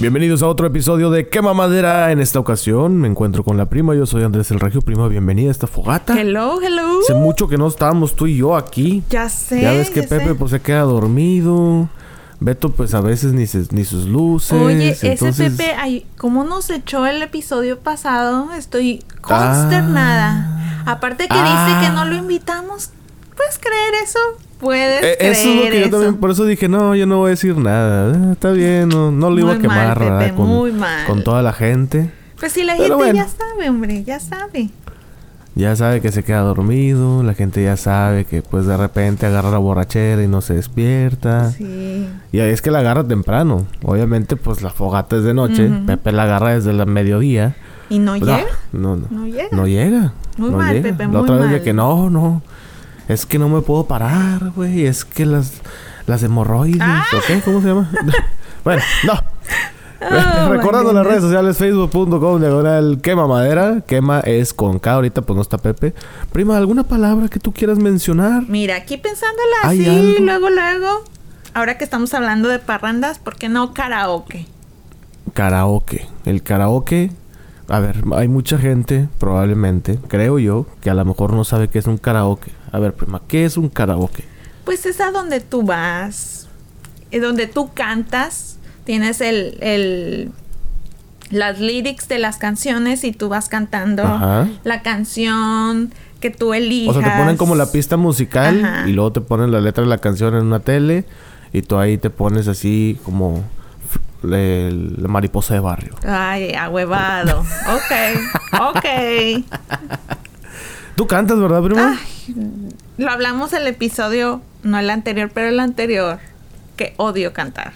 Bienvenidos a otro episodio de Quema Madera. En esta ocasión me encuentro con la prima. Yo soy Andrés el Regio. Prima, bienvenida a esta fogata. Hello, hello. Hace mucho que no estábamos tú y yo aquí. Ya sé. Ya ves que ya Pepe sé. pues se queda dormido. Beto pues a veces ni, se- ni sus luces. Oye, ese Pepe, ay, ¿cómo nos echó el episodio pasado? Estoy Ah. consternada. Aparte que Ah. dice que no lo invitamos. ¿Puedes creer eso? ¿Puedes Eh, creer eso es lo que yo eso? también, por eso dije, no, yo no voy a decir nada. Eh, está bien, no, no lo iba a Muy quemar con, muy mal. con toda la gente. Pues si la Pero gente bueno. ya sabe, hombre, ya sabe. Ya sabe que se queda dormido, la gente ya sabe que pues de repente agarra la borrachera y no se despierta. Sí. Y ahí es que la agarra temprano. Obviamente, pues la fogata es de noche. Pepe la agarra desde el mediodía. ¿Y no Pues, llega? ah, no, no. No llega. No llega. Muy no mal, llega. Pepe, La muy otra vez de que no, no. Es que no me puedo parar, güey. Es que las, las hemorroides. Ah. ¿O qué? ¿Cómo se llama? bueno, no. Oh, Recordando las redes sociales, facebook.com, diagonal quema madera. Quema es con K, ahorita pues no está Pepe. Prima, ¿alguna palabra que tú quieras mencionar? Mira, aquí pensándola ¿Hay así, algo? luego, luego. Ahora que estamos hablando de parrandas, ¿por qué no karaoke? Karaoke. El karaoke. A ver, hay mucha gente, probablemente, creo yo, que a lo mejor no sabe qué es un karaoke. A ver, prima, ¿qué es un karaoke? Pues es a donde tú vas, eh, donde tú cantas, tienes el, el las lyrics de las canciones y tú vas cantando Ajá. la canción que tú elijas. O sea, te ponen como la pista musical Ajá. y luego te ponen la letra de la canción en una tele y tú ahí te pones así como la mariposa de barrio. Ay, ahuevado. ok, ok. ¿Tú cantas, verdad, prima? Ay, lo hablamos el episodio, no el anterior, pero el anterior, que odio cantar.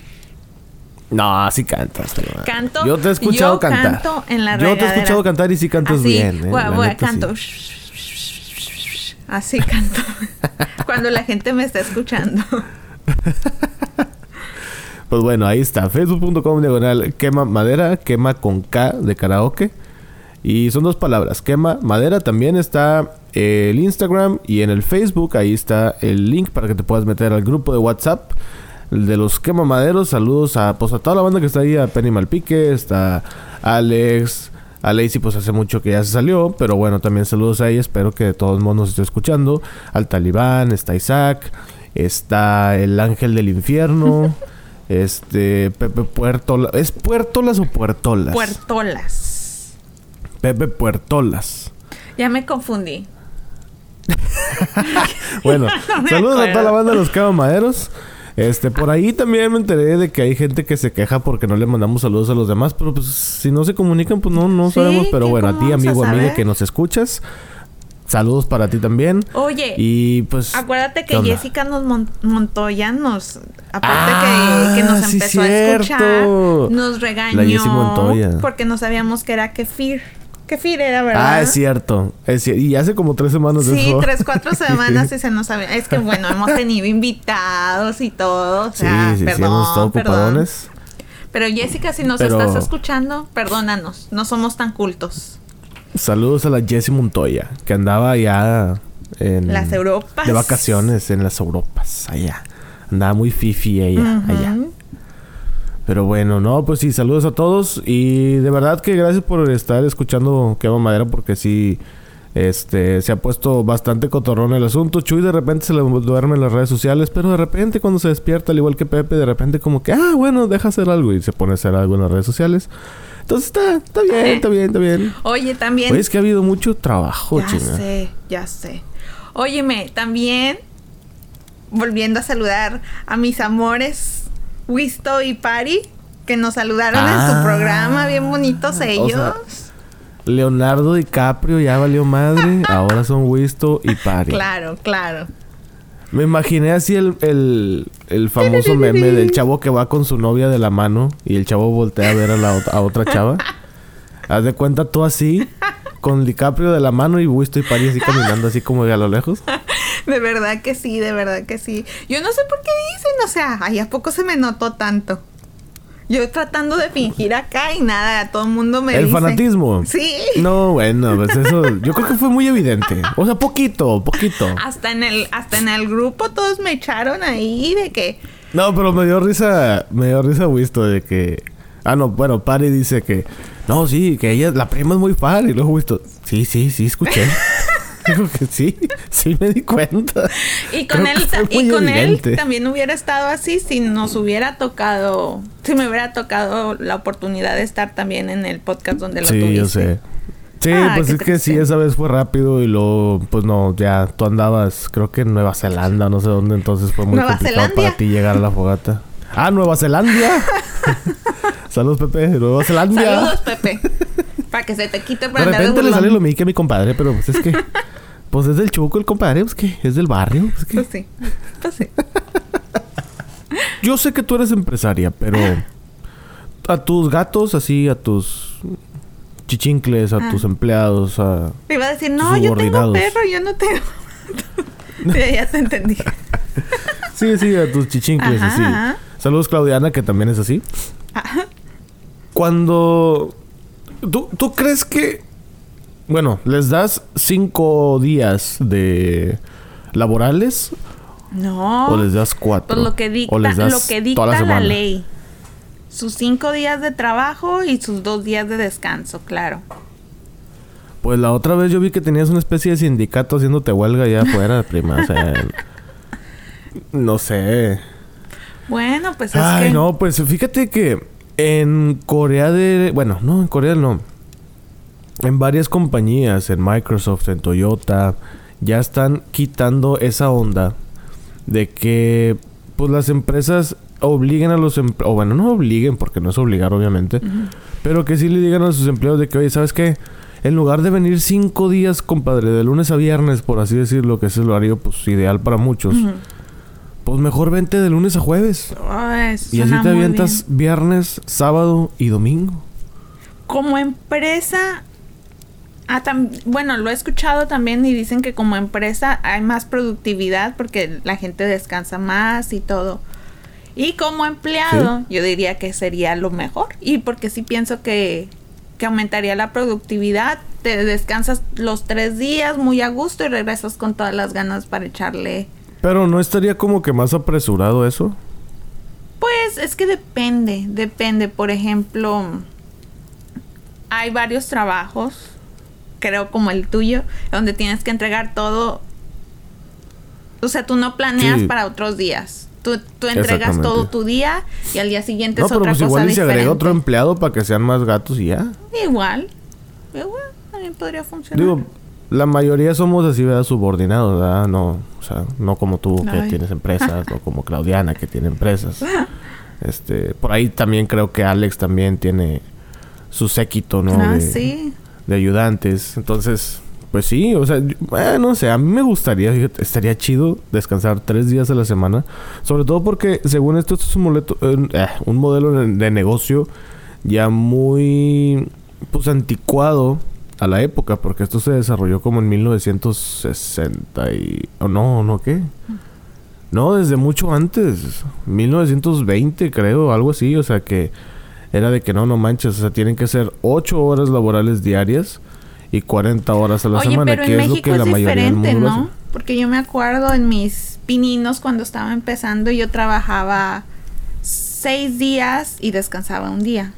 No, sí cantas. prima. Canto. Yo te he escuchado yo cantar. canto en la Yo te he escuchado cantar y sí cantas Así, bien. eh, voy- la voy, neta, sí. canto. Así canto. Cuando la gente me está escuchando. Pues bueno, ahí está. Facebook.com diagonal quema madera, quema con K de karaoke. Y son dos palabras. Quema madera. También está eh, el Instagram y en el Facebook. Ahí está el link para que te puedas meter al grupo de WhatsApp. De los quema maderos. Saludos a, pues, a toda la banda que está ahí. A Penny Malpique. Está Alex. A Lacey pues hace mucho que ya se salió. Pero bueno, también saludos a ella. Espero que de todos modos nos esté escuchando. Al Talibán. Está Isaac. Está el ángel del infierno. Este, Pepe Puertolas. ¿Es Puertolas o Puertolas? Puertolas. Pepe Puertolas. Ya me confundí. Bueno, No saludos a toda la banda de los Cabamaderos. Este, por ahí también me enteré de que hay gente que se queja porque no le mandamos saludos a los demás, pero pues si no se comunican, pues no, no Sí, sabemos. Pero ¿qué- bueno, a ti, vamos a amigo, amiga, que nos escuchas, saludos para ti también. Oye, Y pues. acuérdate ¿qué que? Jessica nos mon- Montoya nos. Aparte Ah, que, que nos sí, empezó a escuchar, nos regañó. La Jessie Montoya. Porque no sabíamos que era kefir. Kefir era, ¿verdad? Ah, es cierto. Es Y hace como tres semanas de Sí, eso. tres, cuatro semanas y se nos sabía. Es que bueno, hemos tenido invitados y todo. O Sí, sea, sí, sí, perdón, hemos estado perdón. ocupadones. Pero Jessica, si nos Pero- estás escuchando, perdónanos. No somos tan cultos. Saludos a la Jessie Montoya, que andaba allá en... Las Europas. De vacaciones en las Europas, allá. Andaba muy fifi ella, allá. Pero bueno, no, pues sí, saludos a todos. Y de verdad que gracias por estar escuchando Quema Madera, porque sí, este, se ha puesto bastante cotorrón el asunto. Chuy de repente se le duerme en las redes sociales, pero de repente cuando se despierta, al igual que Pepe, de repente como que, ah, bueno, deja hacer algo y se pone a hacer algo en las redes sociales. Entonces está, está bien, está bien, está bien. Oye, también. Oye, es que ha habido mucho trabajo, ya sé, ya sé. Óyeme, también volviendo a saludar a mis amores, Wisto y Pari, que nos saludaron en Ah. su programa, bien bonitos o ellos. sea, Leonardo DiCaprio ya valió madre. ahora son Wisto y Pari. claro, claro. Me imaginé así el, el, el famoso meme del chavo que va con su novia de la mano y el chavo voltea a ver a la a otra chava. Haz de cuenta tú así, con DiCaprio de la mano y Wisto y Pari así caminando así como de a lo lejos. De verdad que sí, de verdad que sí. Yo no sé por qué dicen, o sea, ay, ¿a poco se me notó tanto? Yo tratando de fingir acá y nada, todo el mundo me el dice. fanatismo. Sí. No, bueno, pues eso yo creo que fue muy evidente. O sea, poquito, poquito. Hasta en el, hasta en el grupo todos me echaron ahí de que No, pero me dio risa, me dio risa Wisto de que Ah, no, bueno, Pari dice que... No, sí, que ella... La prima es muy fan. Y luego visto... Sí, sí, sí, escuché. Digo que sí, sí me di cuenta. Y con, Creo él, y con él también hubiera estado así si nos hubiera tocado, si me hubiera tocado la oportunidad de estar también en el podcast donde lo Sí, tuviste. yo sé. Sí, Ah, pues es que sí, esa vez fue rápido y luego, pues no, ya tú andabas, creo que en Nueva Zelanda, no sé dónde, entonces fue muy ¿Nueva complicado Zelandia? para ti llegar a la fogata. ¡Ah, Nueva Zelanda! Saludos, Pepe, Nueva Zelanda. Saludos, Pepe. Para que se te quite De para de repente le burlón. sale lo mique a mi compadre, pero pues es que, pues es del Chuco el compadre, pues que es del barrio. Pues que... Pues sí. Pues sí. Yo sé que tú eres empresaria, pero a tus gatos, así, a tus chichincles, a Ah. tus empleados, a... Te iba a decir, no, yo tengo perro, yo no tengo. ya, ya te entendí. Sí, sí, a tus chichincles, Ajá, así. ajá. Saludos, Claudiana, que también es así. Ajá. Cuando... ¿Tú, ¿Tú crees que... Bueno, les das cinco días de laborales No. o les das cuatro? Pues lo que dicta, o les das lo que dicta la, ley. Sus cinco días de trabajo y sus dos días de descanso, claro. Pues la otra vez yo vi que tenías una especie de sindicato haciéndote huelga allá afuera, prima. O sea, no sé. Bueno, pues es Ay, que no, pues fíjate que en Corea de... Bueno, no, en Corea no. En varias compañías, en Microsoft, en Toyota, ya están quitando esa onda de que pues las empresas obliguen a los empleados, o bueno, no obliguen porque no es obligar obviamente, pero que sí le digan a sus empleados de que, oye, ¿sabes qué? En lugar de venir cinco días, compadre, de lunes a viernes, por así decirlo, que es el horario pues ideal para muchos. Pues mejor vente de lunes a jueves. Ay, Y así te avientas bien. viernes, sábado y domingo. Como empresa, ah, bueno, lo he escuchado también y dicen que como empresa hay más productividad porque la gente descansa más y todo. Y como empleado, yo diría que sería lo mejor. Y porque sí pienso que, que aumentaría la productividad. Te descansas los tres días muy a gusto y regresas con todas las ganas para echarle. Pero no estaría como que más apresurado eso. Pues es que depende, depende. Por ejemplo, hay varios trabajos, creo como el tuyo, donde tienes que entregar todo. O sea, tú no planeas Sí. para otros días. Tú, tú entregas todo tu día y al día siguiente No, es pero otra pues cosa igual y se agrega otro empleado para que sean más gatos y ya. Igual. Igual, también podría funcionar. Digo, la mayoría somos así, ¿verdad? Subordinados, ¿verdad? No, o sea, no como tú que tienes empresas o como Claudiana que tiene empresas. Este, por ahí también creo que Alex también tiene su séquito, ¿no? ah, de, sí. de ayudantes. Entonces, pues sí, o sea, yo- eh, no sé, a mí me gustaría, estaría chido descansar tres días a la semana. Sobre todo porque, según esto, esto es un, eh, eh, un modelo de, de negocio ya muy, pues, anticuado a la época, porque esto se desarrolló como en 1960 y... ¿O no, no, qué? No, desde mucho antes. 1920, creo, algo así. O sea que era de que no, no manches. O sea, tienen que ser 8 horas laborales diarias y 40 horas a la Oye, semana, pero que en es lo que es la mayoría del mundo ¿no? hace. Porque yo me acuerdo en mis pininos cuando estaba empezando, yo trabajaba seis días y descansaba un día.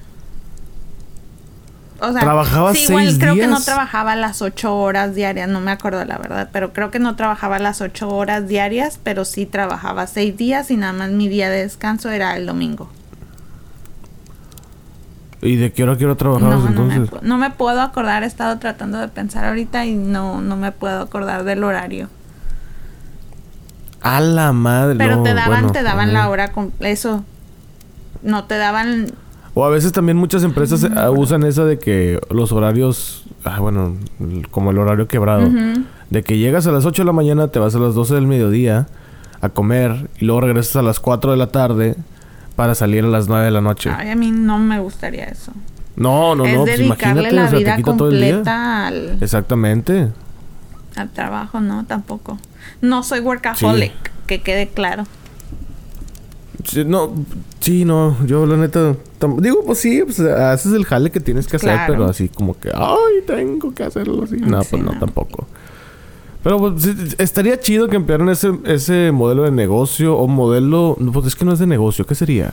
O sea, ¿Trabajabas sí, igual seis creo que no trabajaba las ocho horas diarias, no me acuerdo la verdad, pero creo que no trabajaba las ocho horas diarias, pero sí trabajaba seis días y nada más mi día de descanso era el domingo. ¿Y de qué hora quiero No, trabajar no, me, entonces? pu- no me puedo acordar, he estado tratando de pensar ahorita y no, no me puedo acordar del horario. A la madre. Pero no, te daban, bueno, te daban la hora con eso. No te daban. O a veces también muchas empresas eh, usan esa de que los horarios, ah, bueno, como el horario quebrado, de que llegas a las 8 de la mañana, te vas a las 12 del mediodía a comer y luego regresas a las 4 de la tarde para salir a las 9 de la noche. Ay, a mí no me gustaría eso. No, no, es no, pues dedicarle imagínate, la o sea, vida te quita todo el día. completa al, Exactamente. al trabajo, no, tampoco. No soy workaholic, que quede claro. No, sí, no, yo la neta, digo, pues sí, pues haces el jale que tienes que hacer, pero así como que, ay, tengo que hacerlo así. No, Sí, pues no, no. tampoco. Pero pues, estaría chido que emplearan ese, ese modelo de negocio o modelo, pues es que no es de negocio, ¿qué sería?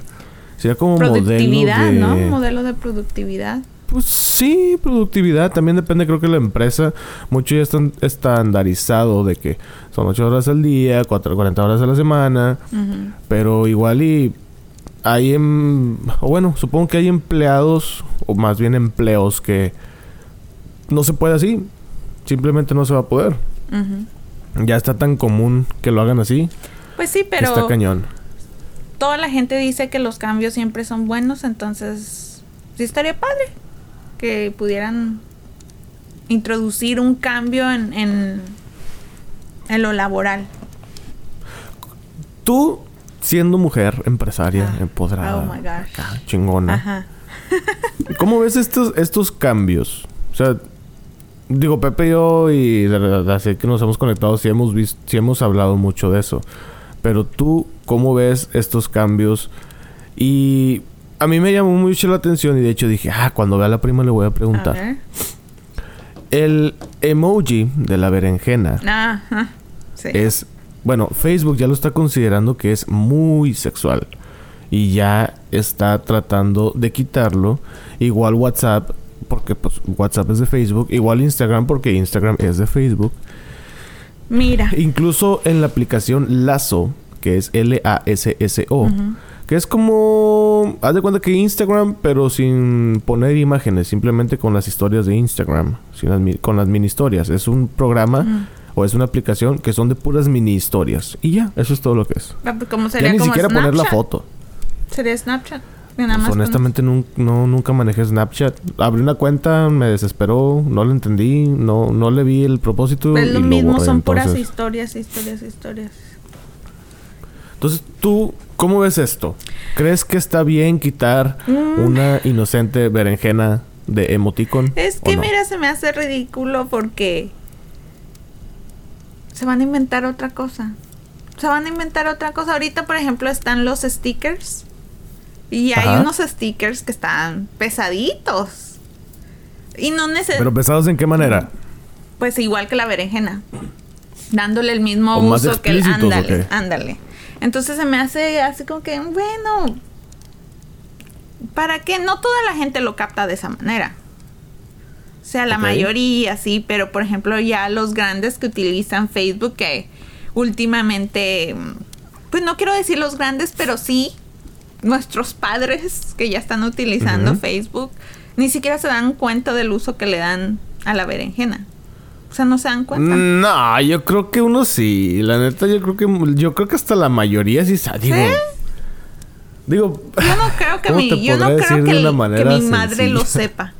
Sería como Productividad, modelo de... ¿no? Modelo de productividad. Pues sí, productividad. También depende, creo que la empresa. Mucho ya está estandarizado de que son 8 horas al día, 4, 40 horas a la semana. Pero igual y hay... em- o bueno, supongo que hay empleados, o más bien empleos que no se puede así. Simplemente no se va a poder. Ya está tan común que lo hagan así. Pues sí, que está pero cañón. toda la gente dice que los cambios siempre son buenos, entonces sí estaría padre que pudieran introducir un cambio en, en, en lo laboral. Tú, siendo mujer, empresaria, Ah. empoderada, Oh my gosh. acá, chingona. Ajá. ¿Cómo ves estos, estos cambios? O sea, digo, Pepe y yo, y así que nos hemos conectado, sí hemos visto, sí hemos hablado mucho de eso. Pero tú, ¿cómo ves estos cambios? Y a mí me llamó mucho la atención y de hecho dije, ah, cuando vea a la prima le voy a preguntar. El emoji de la berenjena Ajá. Sí. es, bueno, Facebook ya lo está considerando que es muy sexual y ya está tratando de quitarlo. Igual WhatsApp, porque pues WhatsApp es de Facebook, igual Instagram porque Instagram es de Facebook. Mira. Incluso en la aplicación Lazo, que es L-A-S-S-O. Que es como, haz de cuenta que Instagram, pero sin poner imágenes, simplemente con las historias de Instagram, sin las con las mini historias. Es un programa o es una aplicación que son de puras mini historias. Y ya, eso es todo lo que es. Ah, pues, ¿Cómo Ya ni como siquiera poner la foto. Sería Snapchat. Nada Pues, más honestamente no, nunca manejé Snapchat. Abrí una cuenta, me desesperó, no la entendí, no, no le vi el propósito. Es lo y lo mismo, borré, son puras historias, historias, historias. Entonces, ¿tú cómo ves esto? ¿Crees que está bien quitar Mm. una inocente berenjena de emoticon? Es que no? mira, se me hace ridículo porque se van a inventar otra cosa. Se van a inventar otra cosa. Ahorita, por ejemplo, están los stickers. Y hay Ajá. unos stickers que están pesaditos. Y no necesitan... ¿Pero pesados en qué manera? Pues igual que la berenjena. Dándole el mismo ¿O más uso que el ándale, ándale. Entonces se me hace así como que, bueno, ¿para qué? No toda la gente lo capta de esa manera. O sea, la mayoría sí, pero por ejemplo ya los grandes que utilizan Facebook, que últimamente, pues no quiero decir los grandes, pero sí nuestros padres que ya están utilizando. Facebook, ni siquiera se dan cuenta del uso que le dan a la berenjena. O sea, no se dan cuenta. No, yo creo que uno sí. La neta, yo creo que yo creo que hasta la mayoría sí sabe. Digo, digo, Yo no creo que ¿Cómo mi, yo no creo que, el- mi madre lo sepa.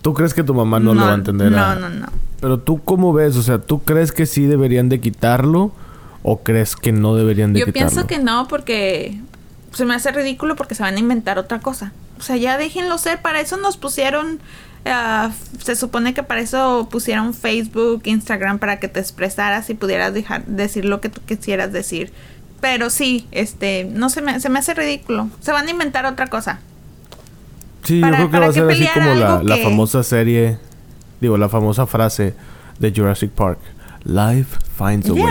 ¿tú crees que tu mamá no, lo va a entender? No, a- no, no. Pero tú cómo ves, o sea, ¿tú crees que sí deberían de quitarlo o crees que no deberían de Yo quitarlo? pienso que no porque se me hace ridículo porque se van a inventar otra cosa. O sea, ya déjenlo ser. Para eso nos pusieron. Ah, se supone que para eso pusieron Facebook, Instagram para que te expresaras y pudieras dejar decir lo que tú quisieras decir. Pero sí, este, no se me, se me hace ridículo. Se van a inventar otra cosa. Sí, para- yo creo que va a ser así como la, famosa serie, digo, la famosa frase de Jurassic Park. Life finds a way.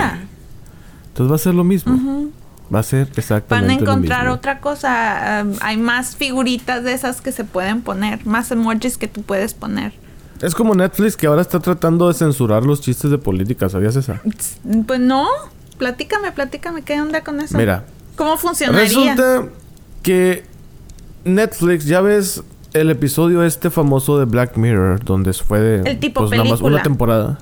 Entonces va a ser lo mismo. Ujú. Va a ser Van exactamente a encontrar lo mismo. otra cosa. um, hay más figuritas de esas que se pueden poner, más emojis que tú puedes poner. Es como Netflix que ahora está tratando de censurar los chistes de política, ¿sabías esa? Pues no, platícame, platícame, ¿qué onda con eso? Mira, ¿Cómo funcionaría? resulta que Netflix, ya ves el episodio este famoso de Black Mirror, donde fue de El tipo pues nada más película. una temporada.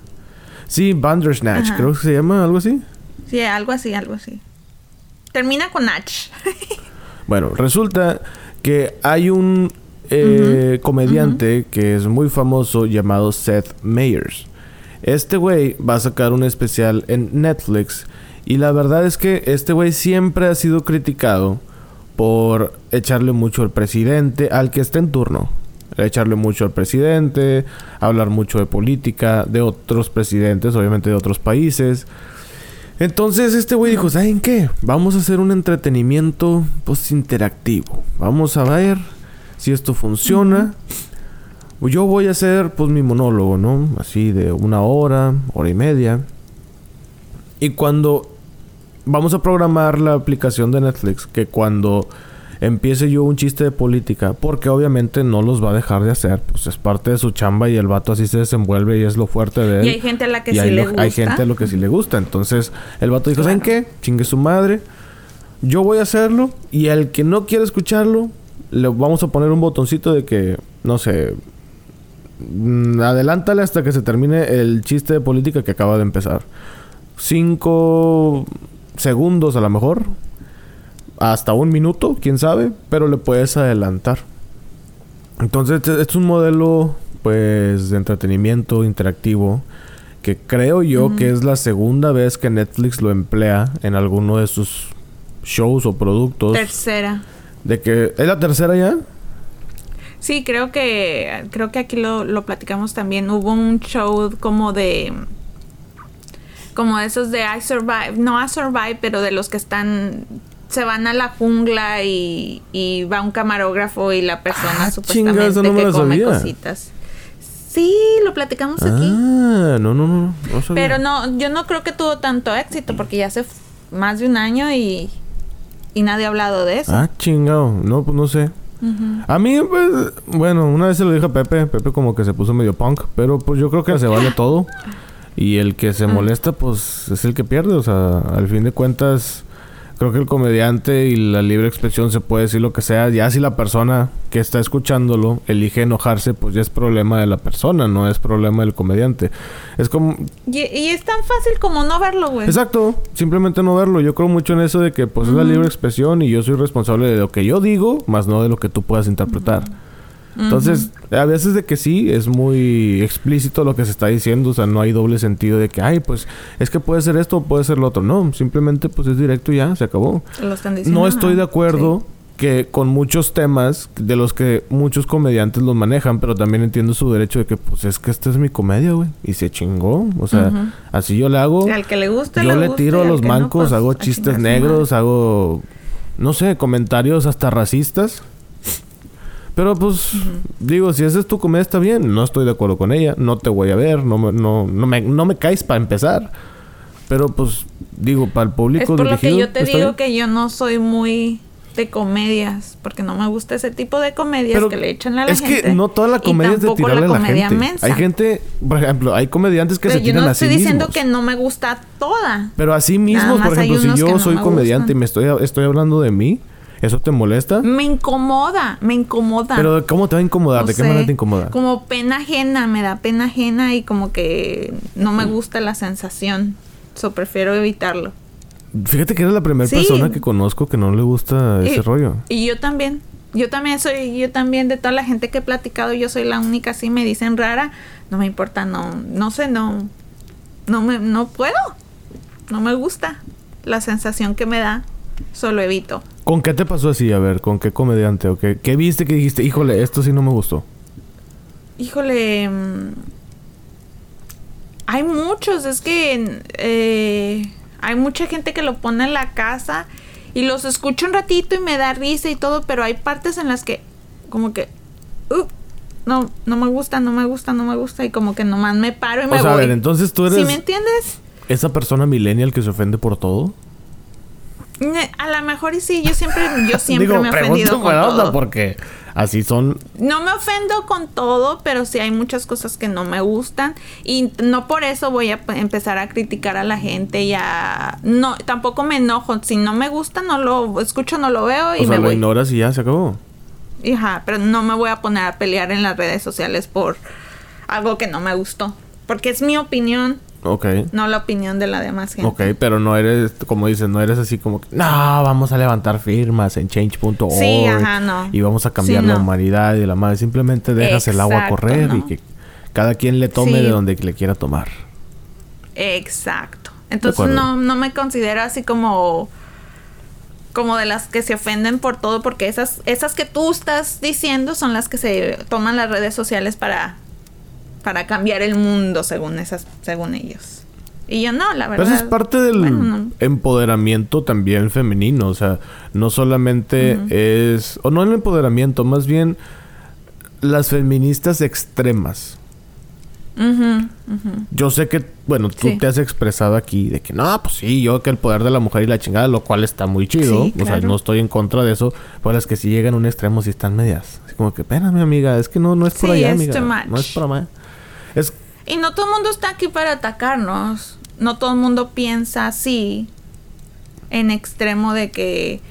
Sí, Bandersnatch, Ajá. creo que se llama, algo así. Sí, algo así, algo así. Termina con Nach. Bueno, resulta que hay un eh, comediante que es muy famoso llamado Seth Meyers. Este güey va a sacar un especial en Netflix y la verdad es que este güey siempre ha sido criticado por echarle mucho al presidente, al que está en turno. Echarle mucho al presidente, hablar mucho de política, de otros presidentes, obviamente de otros países. Entonces este güey dijo, ¿saben qué? Vamos a hacer un entretenimiento pues interactivo. Vamos a ver si esto funciona. Yo voy a hacer pues mi monólogo, ¿no? Así de una hora, hora y media. Y cuando vamos a programar la aplicación de Netflix que cuando empiece yo un chiste de política, porque obviamente no los va a dejar de hacer, pues es parte de su chamba y el vato así se desenvuelve y es lo fuerte de él. Y hay gente a la que sí le lo- gusta. hay gente a lo que sí le gusta. Entonces, el vato dijo, ¿saben qué? Chingue su madre. Yo voy a hacerlo. Y al que no quiere escucharlo, le vamos a poner un botoncito de que, no sé, mm, adelántale hasta que se termine el chiste de política que acaba de empezar. Cinco segundos a lo mejor. Hasta un minuto, quién sabe. Pero le puedes adelantar. Entonces, este es un modelo, pues, de entretenimiento interactivo. Que creo yo que es la segunda vez que Netflix lo emplea en alguno de sus shows o productos. Tercera. de que. ¿Es la tercera ya? Sí, creo que creo que aquí lo, lo platicamos también. Hubo un show como de como de esos de I Survive, no I Survive, pero de los que están se van a la jungla y, y va un camarógrafo y la persona Ah, supuestamente chinga, eso no me que lo come sabía. cositas. Sí, lo platicamos aquí. Ah, no, no, no. no sabía. Pero no, yo no creo que tuvo tanto éxito porque ya hace más de un año y, y nadie ha hablado de eso. Ah, chingado. No, pues no sé. A mí, pues, bueno, una vez se lo dije a Pepe. Pepe como que se puso medio punk. Pero pues yo creo que se vale todo. Y el que se molesta, pues es el que pierde. O sea, al fin de cuentas, creo que el comediante y la libre expresión se puede decir lo que sea. Ya si la persona que está escuchándolo elige enojarse, pues ya es problema de la persona, no es problema del comediante. Es como, Y, y es tan fácil como no verlo, güey. Exacto, simplemente no verlo. Yo creo mucho en eso de que pues es la libre expresión y yo soy responsable de lo que yo digo, más no de lo que tú puedas interpretar. Entonces, a veces de que sí, es muy explícito lo que se está diciendo, o sea, no hay doble sentido de que, ay, pues es que puede ser esto o puede ser lo otro. No, simplemente pues es directo y ya, se acabó. Lo están diciendo. No estoy de acuerdo que con muchos temas de los que muchos comediantes los manejan, pero también entiendo su derecho de que pues es que esta es mi comedia, güey, y se chingó, o sea, así yo le hago. Al que le guste, Yo le tiro y a los no, mancos, pues, hago chistes negros, hago, no sé, comentarios hasta racistas. Pero pues, digo, si esa es tu comedia está bien. No estoy de acuerdo con ella. No te voy a ver. No me, no, no me, no me caes para empezar. Pero pues, digo, para el Es público por lo que dirigido, yo te digo bien. que yo no soy muy de comedias, porque no me gusta ese tipo de comedias Pero que le echan a la es gente. que no toda la comedia es de tirarle a la comedia gente. mensa. Hay gente, por ejemplo, hay comediantes que Pero se yo tiran no a sí estoy diciendo mismos. que no me gusta toda. Pero así Nada mismos, por ejemplo, si yo no soy me comediante gustan. y me estoy, estoy hablando de mí, ¿eso te molesta? Me incomoda, me incomoda. Pero ¿cómo te va a incomodar? No ¿De qué sé, manera te incomoda? Como pena ajena, me da pena ajena y como que no me gusta la sensación. So prefiero evitarlo. Fíjate que eres la primera Sí. persona que conozco que no le gusta ese y, rollo. Y yo también. Yo también soy, yo también de toda la gente que he platicado, yo soy la única así, me dicen rara, no me importa, no, no sé, no, no me, no puedo, no me gusta la sensación que me da, solo evito. ¿Con qué te pasó así? A ver, ¿con qué comediante o qué, qué viste que dijiste, híjole, esto sí no me gustó? Híjole, mm, hay muchos, es que eh, hay mucha gente que lo pone en la casa y los escucho un ratito y me da risa y todo, pero hay partes en las que como que uh, no, no me gusta, no me gusta, no me gusta y como que nomás me paro y me O sea, voy. a ver, entonces tú eres ¿Sí me entiendes? esa persona millennial que se ofende por todo. A lo mejor y sí, yo siempre, yo siempre Digo, me he ofendido con todo. porque así son. No me ofendo con todo, pero sí hay muchas cosas que no me gustan y no por eso voy a empezar a criticar a la gente y a no tampoco me enojo, si no me gusta no lo escucho, no lo veo y O sea, me lo voy. ignoras y ya se acabó. Ajá, pero no me voy a poner a pelear en las redes sociales por algo que no me gustó, porque es mi opinión, Ok. no la opinión de la demás gente. Ok, pero no eres, como dices, no eres así como que, no, vamos a levantar firmas en change.org Sí, ajá, no. y vamos a cambiar Sí, la humanidad y la madre. Simplemente dejas el agua correr y que cada quien le tome Sí. de donde le quiera tomar. Exacto. Entonces no, no me considero así como como de las que se ofenden por todo, porque esas, esas que tú estás diciendo son las que se toman las redes sociales para, para cambiar el mundo según esas, según ellos. Y yo no, la verdad. Pero es parte del bueno, no. empoderamiento también femenino. O sea, no solamente es. O no el empoderamiento, más bien las feministas extremas. Yo sé que, bueno, tú Sí. te has expresado aquí de que no, pues sí, yo que el poder de la mujer y la chingada, lo cual está muy chido. Sí, O sea, no estoy en contra de eso. Pero las que sí llegan a un extremo sí están medias. Así como que, espérame, amiga, es que no, no es por Sí, allá, amiga. No es por allá. Es, Y no todo el mundo está aquí para atacarnos. No todo el mundo piensa así. En extremo de que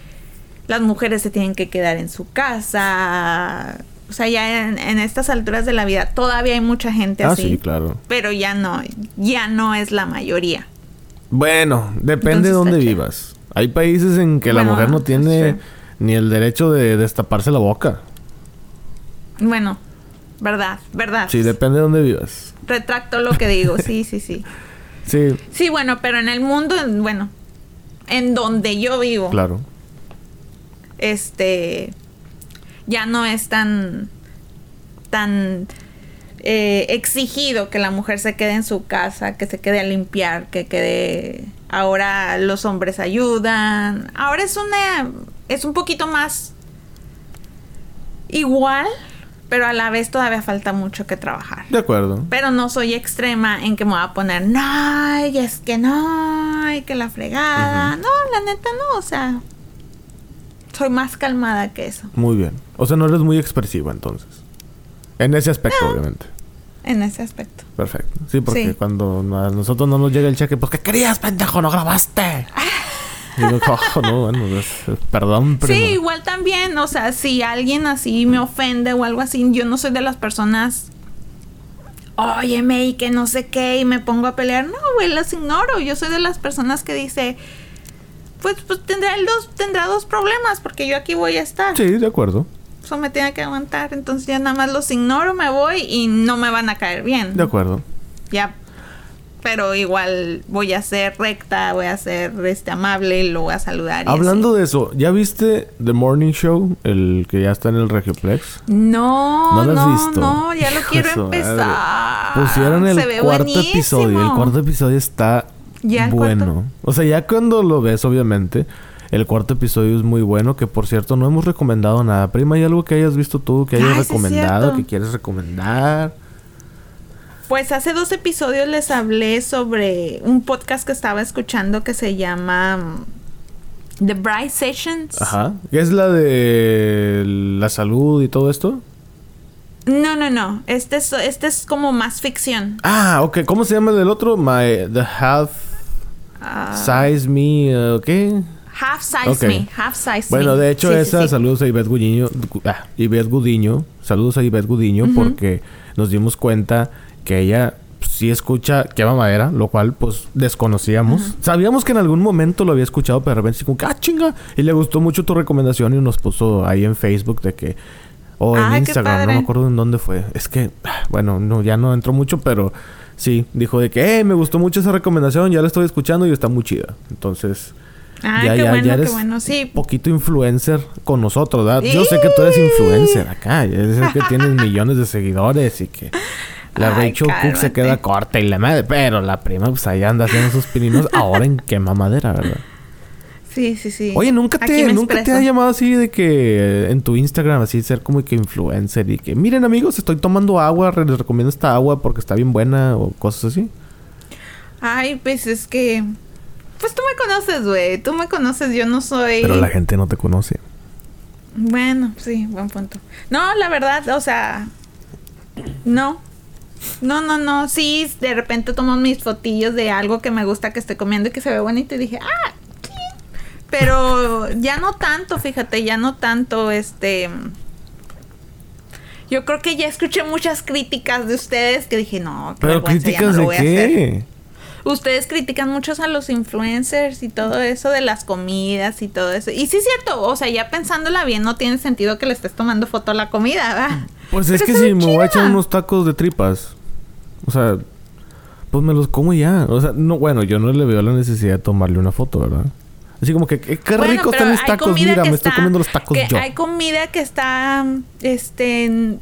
las mujeres se tienen que quedar en su casa. O sea, ya en, en estas alturas de la vida todavía hay mucha gente ah, así. sí, claro. Pero ya no, ya no es la mayoría. Bueno, depende Entonces de dónde vivas. Hay países en que la mujer no tiene ni el derecho de destaparse la boca. Bueno, verdad, verdad. Sí, depende de dónde vivas. Retracto lo que digo, sí, sí, sí. Sí, Sí, bueno, pero en el mundo, en- bueno, en donde yo vivo, claro. este, ya no es tan, tan eh, exigido que la mujer se quede en su casa, que se quede a limpiar, que quede, ahora los hombres ayudan, ahora es una, es un poquito más igual, pero a la vez todavía falta mucho que trabajar. De acuerdo. Pero no soy extrema en que me voy a poner, no, y es que no, y que la fregada. No, la neta no, o sea, soy más calmada que eso, Muy bien. O sea, no eres muy expresiva entonces. En ese aspecto, obviamente. en ese aspecto. Perfecto. Sí, porque Sí. cuando a nosotros no nos llega el cheque, pues ¿qué querías, pendejo? ¿No grabaste? Digo, "Oh, no, bueno, pues, perdón, primo. Sí, igual también, o sea, si alguien así me ofende o algo así, yo no soy de las personas, óyeme y que no sé qué, y me pongo a pelear. No, güey, las ignoro. Yo soy de las personas que dice, pues, pues tendrá, el dos, tendrá dos problemas, porque yo aquí voy a estar. Sí, de acuerdo. Eso me tiene que aguantar. Entonces ya nada más los ignoro, me voy y no me van a caer bien. De acuerdo. Ya. Pero igual voy a ser recta, voy a ser este amable y lo voy a saludar. y Hablando así. de eso, ¿ya viste The Morning Show? El que ya está en el Regioplex. No, ¿No no, lo has no, visto? ya lo Hijo quiero su madre. empezar. Pusieron el Se cuarto buenísimo. episodio. El cuarto episodio está Ya, bueno. cuarto. O sea, ya cuando lo ves, obviamente, el cuarto episodio es muy bueno. Que por cierto, no hemos recomendado nada. Prima, ¿hay algo que hayas visto tú que hayas recomendado? que quieres recomendar? Pues hace dos episodios les hablé sobre un podcast que estaba escuchando que se llama mm, The Bright Sessions. Ajá. ¿Qué es la de la salud y todo esto? No, no, no. Este es, este es como más ficción. Ah, ok. ¿Cómo se llama el del otro? My, the Half Ah, Size Me, uh, ¿qué? half Size. Me. Half Size Bueno, Me. de hecho, Sí, esa, sí. saludos a Ivette Gudiño, gu- ah, Ivette Gudiño, saludos a Ivette Gudiño, porque nos dimos cuenta que ella pues, sí escucha Quema Madera, lo cual, pues, desconocíamos. Sabíamos que en algún momento lo había escuchado, pero de repente, como que, ah, chinga, y le gustó mucho tu recomendación y nos puso ahí en Facebook de que, o en Ay, qué Instagram, no me acuerdo en dónde fue. Es que, ah, bueno, no, ya no entró mucho, pero sí, dijo de que, eh, me gustó mucho esa recomendación, ya la estoy escuchando y está muy chida. Entonces, Ah, ya, qué ya, bueno, ya qué eres bueno. Sí. poquito influencer con nosotros, ¿verdad? Yo sé que tú eres influencer acá. Yo sé que tienes millones de seguidores y que la Ay, Rachel Cook se queda corta y la madre. Pero la prima, pues ahí anda haciendo sus pininos ahora en quema madera, ¿verdad? Sí, sí, sí. Oye, ¿nunca te, ¿nunca te ha llamado así de que en tu Instagram así ser como que influencer y que miren amigos, estoy tomando agua, les recomiendo esta agua porque está bien buena o cosas así? Ay, pues es que. Pues tú me conoces, güey. Tú me conoces, yo no soy. Pero la gente no te conoce. Bueno, sí, buen punto. No, la verdad, o sea. No. No, no, no. Sí, de repente tomo mis fotillos de algo que me gusta que estoy comiendo y que se ve bonito y dije, ah. Pero ya no tanto, fíjate, ya no tanto, este. Yo creo que ya escuché muchas críticas de ustedes que dije, no, qué Pero vergüenza, ya no críticas lo de voy a hacer". Ustedes critican muchos a los influencers y todo eso de las comidas y todo eso. Y sí es cierto, o sea, ya pensándola bien, no tiene sentido que le estés tomando foto a la comida, ¿verdad? Pues es Pero que si me voy a echar unos tacos de tripas, o sea, pues me los como ya. O sea, no, bueno, yo no le veo la necesidad de tomarle una foto, ¿verdad? Así como que, qué qué Bueno, ricos están mis tacos, mira, me estoy comiendo los tacos que yo. Hay comida que está, este,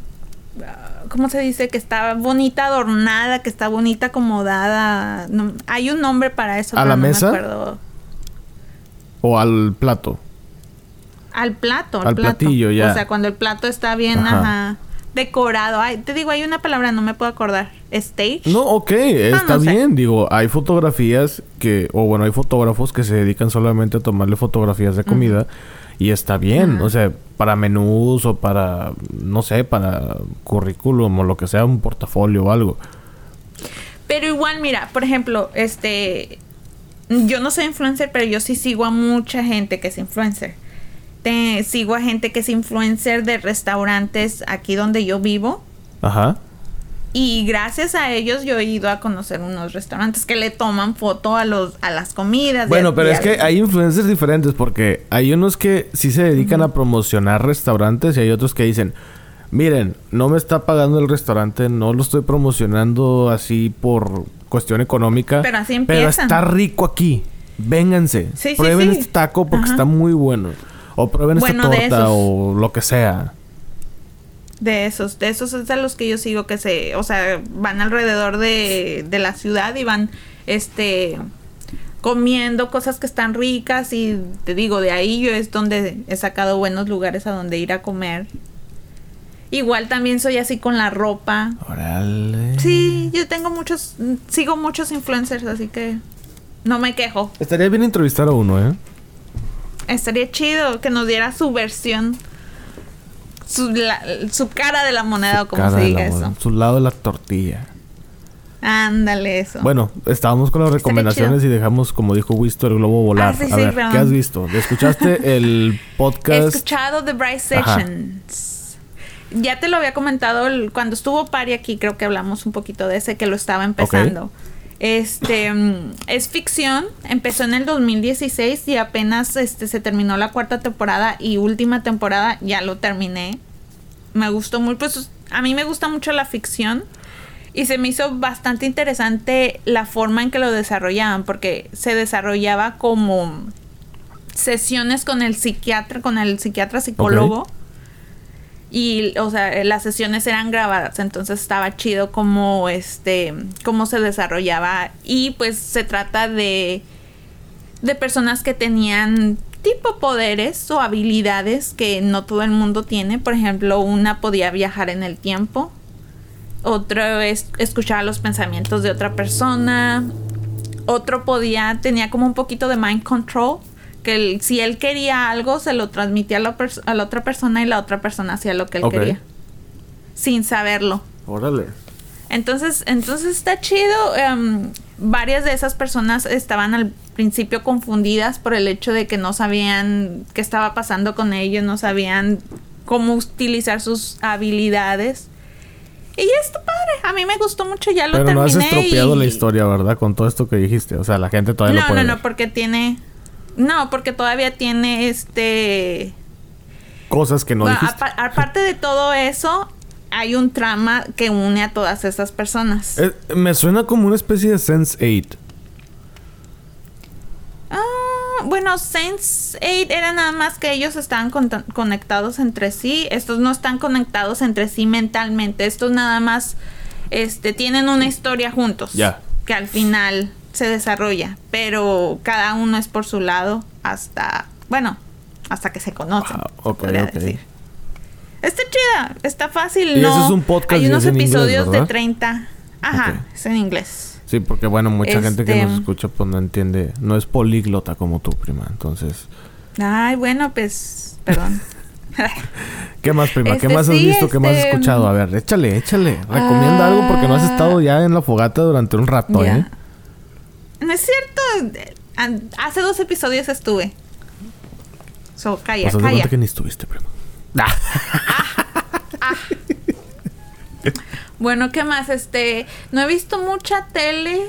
¿cómo se dice? Que está bonita adornada, que está bonita acomodada. No, hay un nombre para eso, ¿A la no mesa? me acuerdo. O al plato. Al plato, Al plato. platillo, ya. O sea, cuando el plato está bien, Ajá. ajá. decorado. Ay, te digo, hay una palabra, no me puedo acordar. Stage. No, ok, está no sé. bien. Digo, hay fotografías que, o bueno, hay fotógrafos que se dedican solamente a tomarle fotografías de comida y está bien. O sea, para menús o para, no sé, para currículum o lo que sea, un portafolio o algo. Pero igual, mira, por ejemplo, este. Yo no soy influencer, pero yo sí sigo a mucha gente que es influencer. Te- sigo a gente que es influencer de restaurantes aquí donde yo vivo. Ajá. Y gracias a ellos yo he ido a conocer unos restaurantes que le toman foto a los a las comidas. Bueno, a- pero es que hay influencers diferentes porque hay unos que sí se dedican a promocionar restaurantes y hay otros que dicen, miren, no me está pagando el restaurante, no lo estoy promocionando así por cuestión económica. Pero así Pero empiezan. está rico aquí. Vénganse. Sí, sí, prueben sí. este taco porque Ajá. está muy bueno. O prueben Bueno, esta torta o lo que sea. De esos, de esos es de los que yo sigo que se, o sea, van alrededor de, de la ciudad y van, este, comiendo cosas que están ricas y te digo, de ahí yo es donde he sacado buenos lugares a donde ir a comer. Igual también soy así con la ropa. Sí, yo tengo muchos, sigo muchos influencers, así que no me quejo. Estaría bien entrevistar a uno, ¿eh? Estaría chido que nos diera su versión, su, la- su cara de la moneda o como se diga eso. Su lado de la tortilla. Ándale eso. Bueno, estábamos con las recomendaciones y dejamos, como dijo Wisto, el globo volar. Ah, sí, a sí, ver, perdón. ¿qué has visto? ¿Escuchaste el He podcast? escuchado The Bright Ajá. Sessions. Ya te lo había comentado el- cuando estuvo Pari aquí, creo que hablamos un poquito de ese que lo estaba empezando. Este mm, es ficción, empezó en el 2016 y apenas este se terminó la cuarta temporada y última temporada ya lo terminé. Me gustó mucho, pues a mí me gusta mucho la ficción y se me hizo bastante interesante la forma en que lo desarrollaban porque se desarrollaba como sesiones con el psiquiatra, con el psiquiatra psicólogo. Y, o sea, las sesiones eran grabadas, entonces estaba chido como este, cómo se desarrollaba. Y pues se trata de, de personas que tenían tipo poderes o habilidades que no todo el mundo tiene. Por ejemplo, una podía viajar en el tiempo. Otro es escuchar los pensamientos de otra persona. Otro podía, tenía como un poquito de mind control. Que él- si él quería algo, se lo transmitía a la, pers- a la otra persona y la otra persona hacía lo que él quería. Sin saberlo. Órale. Entonces, entonces está chido. em, varias de esas personas estaban al principio confundidas por el hecho de que no sabían qué estaba pasando con ellos, no sabían cómo utilizar sus habilidades. Y está padre. A mí me gustó mucho, ya lo Pero no has terminé. estropeado y- la historia, ¿verdad? Con todo esto que dijiste. O sea, la gente todavía lo No, puede no, no, ver. porque tiene. No, porque todavía tiene este. Cosas que no Bueno, dijiste. apa- aparte de todo eso, hay un trama que une a todas esas personas. Eh, me suena como una especie de Sense 8. Ah, bueno, Sense 8 era nada más que ellos estaban con- conectados entre sí. Estos no están conectados entre sí mentalmente. Estos nada más este, tienen una historia juntos. Ya. Que al final se desarrolla. Pero cada uno es por su lado hasta. Bueno, hasta que se conocen. Ah, ok, podría ok. decir. Está chida, está fácil. Y no, ese es un podcast Hay unos en inglés, episodios de ¿verdad? 30. Ajá, Ok. es en inglés. Sí, porque bueno, mucha gente que Este- nos escucha pues no entiende. No es políglota como tú, prima. Entonces, Ay, bueno, pues. Perdón. ¿qué más, prima? ¿Qué Este, más has sí, visto? ¿Qué más has este, escuchado? A ver, échale, échale. Recomienda algo porque no has Ah. estado ya en la fogata durante un rato, Ya. ¿eh? No es cierto. Hace dos episodios estuve. So, calla, Pues haz de calla. que ni estuviste, prima. Bueno, ¿qué más? Este, no he visto mucha tele.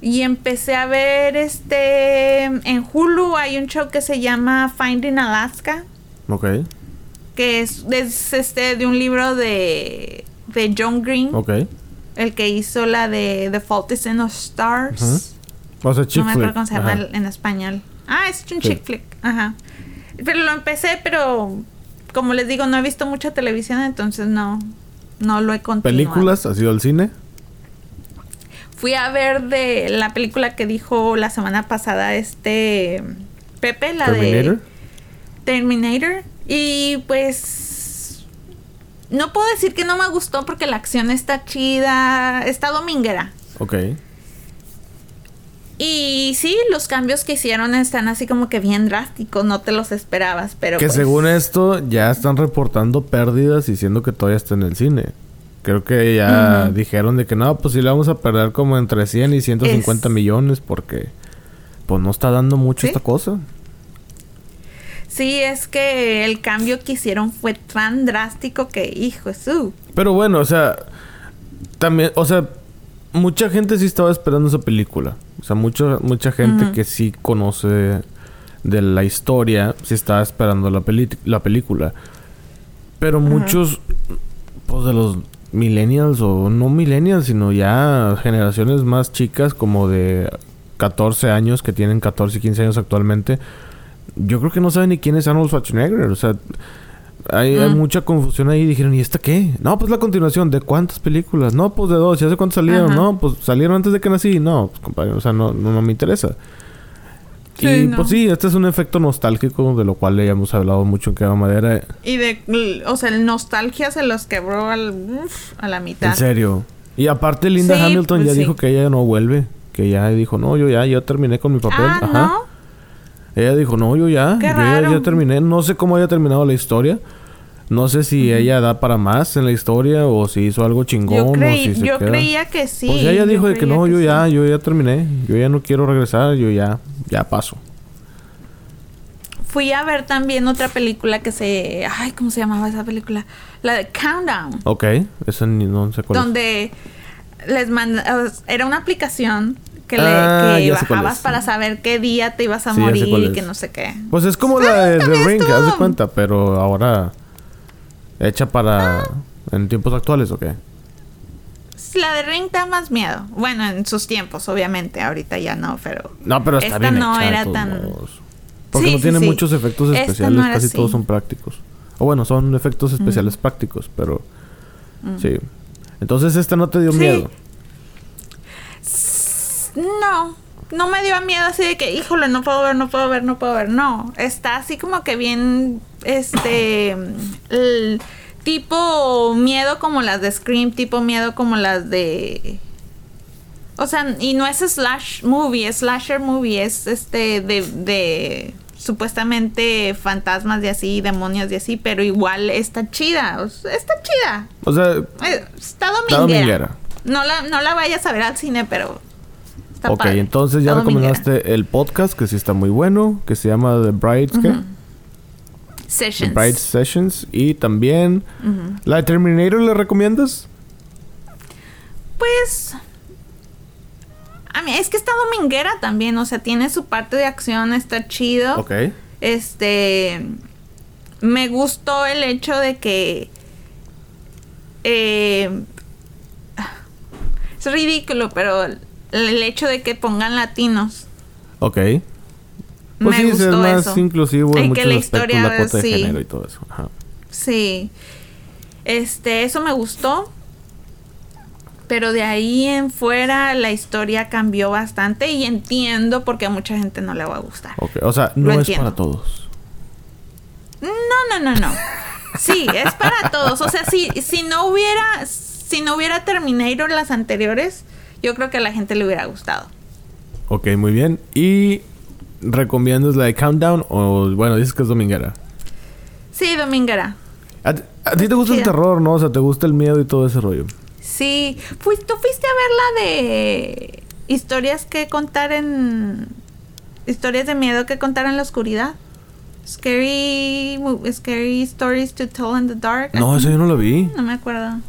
Y empecé a ver este en Hulu hay un show que se llama Finding Alaska, Ok, que es, es, este de un libro de de John Green, ok. El que hizo la de The Fault is in the Stars. Ujú. O sea, chick no me acuerdo cómo se llama en español. Ah, es un Sí. chick flick. Ajá. Pero lo empecé, pero como les digo, no he visto mucha televisión, entonces no, no lo he continuado. ¿Películas? ¿Has ido al cine? Fui a ver de la película que dijo la semana pasada este Pepe, la ¿Terminator? de Terminator. Y pues no puedo decir que no me gustó porque la acción está chida, está dominguera. Ok. Y sí, los cambios que hicieron están así como que bien drásticos, no te los esperabas, pero... Que pues, según esto ya están reportando pérdidas diciendo que todavía está en el cine. Creo que ya dijeron de que no, pues sí le vamos a perder como entre 100 y 150 Es- millones porque pues no está dando mucho ¿Sí? esta cosa. Sí, es que el cambio que hicieron fue tan drástico que, hijo, su. Pero bueno, o sea, también, o sea, mucha gente sí estaba esperando esa película. O sea, mucho, mucha gente que sí conoce de la historia sí estaba esperando la, peli- la película. Pero muchos, pues de los millennials o no millennials, sino ya generaciones más chicas como de 14 años que tienen 14 y 15 años actualmente, yo creo que no saben ni quién es Arnold Schwarzenegger. O sea, hay, hay Mm. mucha confusión ahí. Dijeron, ¿y esta qué? No, pues la continuación. ¿De cuántas películas? No, pues de dos. ¿Y hace cuánto salieron? Ajá. No, pues salieron antes de que nací. No, pues compadre, o sea, no, no, no me interesa. Sí, y no. pues sí, este es un efecto nostálgico de lo cual ya hemos hablado mucho en Quema Madera. Y de, o sea, el nostalgia se los quebró al, uf, a la mitad. En serio. Y aparte Linda Sí, Hamilton pues ya sí. dijo que ella no vuelve. Que ya dijo, no, yo ya, yo terminé con mi papel. Ah, Ajá. ¿no? Ella dijo, no, yo ya, yo ya, terminé. No sé cómo haya terminado la historia. No sé si ella da para más en la historia o si hizo algo chingón Yo, o si se yo queda. creía que sí. Pues ella dijo de que no, yo sí. ya, yo ya terminé. Yo ya no quiero regresar, yo ya, ya paso. Fui a ver también otra película que se... Ay, ¿cómo se llamaba esa película? La de Countdown. Ok, esa ni no sé cuál es. donde les manda... Era una aplicación que, le, Ah, que bajabas para saber qué día te ibas a Sí, morir y que no sé qué. Pues es como la de The Ring, haz de cuenta, pero ahora hecha para Ah. en tiempos actuales o qué? La de Ring da más miedo. Bueno, en sus tiempos, obviamente. Ahorita ya no, pero... No, pero está Esta bien no hecha era todos tan- modos. Porque Sí, no tiene sí. muchos efectos especiales, no casi todos son prácticos. O bueno, son efectos especiales prácticos, pero sí. Entonces esta no te dio Mm. No, no me dio miedo así de que, híjole, no puedo ver, no puedo ver, no puedo ver. No, está así como que bien, este, el tipo miedo como las de Scream, tipo miedo como las de... O sea, y no es slash movie, es slasher movie, es este de, de supuestamente fantasmas de así, demonios de así, pero igual está chida, o sea, está chida. O sea, Eh, Está Está dominguera. dominguera. No la, no la vayas a ver al cine, pero está ok, padre. entonces ya recomendaste el podcast que sí está muy bueno, que se llama The. The Sessions. Y también la de Terminator le recomiendas? Pues. A mí, es que está dominguera también, o sea, tiene su parte de acción, está chido. Ok. Este. Me gustó el hecho de que. eh, es ridículo, pero el hecho de que pongan latinos. Ok. Pues me sí, gustó más eso. inclusivo en Y que la aspectos, historia, la cuota de sí. género y todo eso. Ajá. Sí. Este, eso me gustó. Pero de ahí en fuera la historia cambió bastante y entiendo por qué a mucha gente no le va a gustar. O sea, no Lo es entiendo. para todos. No, no, no, no. Sí, es para todos. O sea, si, si no hubiera, si no hubiera Terminator las anteriores, yo creo que a la gente le hubiera gustado. Ok, muy bien. ¿Y recomiendas la de Countdown o, bueno, dices que es dominguera? Sí, Dominguera. ¿A, ti- a ti te gusta el terror, no? O sea, te gusta el miedo y todo ese rollo. Sí. Fui- ¿Tú fuiste a ver la de historias que contar en... Historias de miedo que contar en la oscuridad? Scary, scary Stories to Tell in the Dark. No, eso yo no lo vi. No me acuerdo.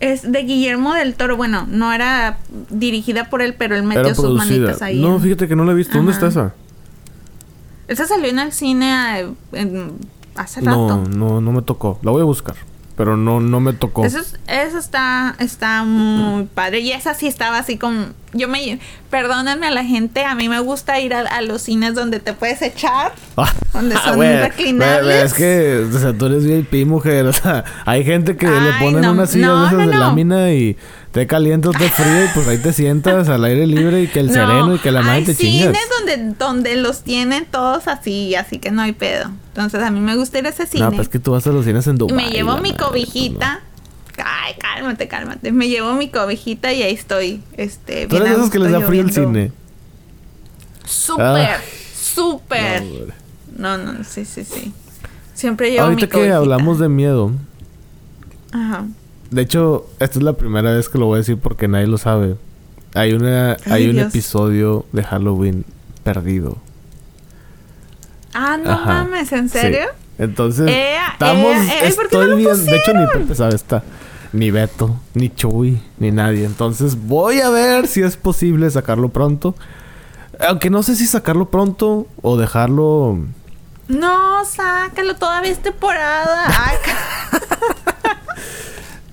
Es de Guillermo del Toro. Bueno, no era dirigida por él, pero él metió Era sus producida. manitas ahí. No, en- fíjate que no la he visto. ¿Dónde está esa? Esa salió en el cine eh, en- hace No, rato. no, no me tocó. La voy a buscar. Pero no, no me tocó. Eso, es- eso está, está muy padre. Y esa sí estaba así con... yo me perdónenme a la gente, a mí me gusta ir a, los cines donde te puedes echar, Ah, donde son güey, reclinables. güey, Es que, o sea, tú eres VIP, mujer. O sea, hay gente que le Ay, ponen no, una silla no, esas no, de lámina y te calienta te frío y pues ahí te sientas al aire libre y que el No, sereno y que la madre hay te cines chingas. donde donde los tienen todos así, así que no hay pedo. Entonces a mí me gusta ir a ese cine. No, pues es que tú vas a los cines en Dubái. me llevo mi madre, cobijita. Ay, cálmate, cálmate. Me llevo mi cobijita y ahí estoy, este, Tú bien eres esos que les da frío el cine. Súper, Ay. súper. No. No, no, sí, sí, sí. Siempre llevo mi Ahorita que cobijita. hablamos de miedo, Ajá. de hecho, esta es la primera vez que lo voy a decir porque nadie lo sabe. Hay una, Ay, hay un episodio de Halloween perdido. Ah, no Ajá. mames, ¿en Sí. Entonces, Ea, estamos, ea, ey, ¿por qué no estoy bien. De hecho, ni? Pepe sabe está. Ni Beto, ni Chuy, ni nadie. Entonces, voy a ver si es posible sacarlo pronto. Aunque no sé si sacarlo pronto o dejarlo. No, sácalo, todavía es temporada.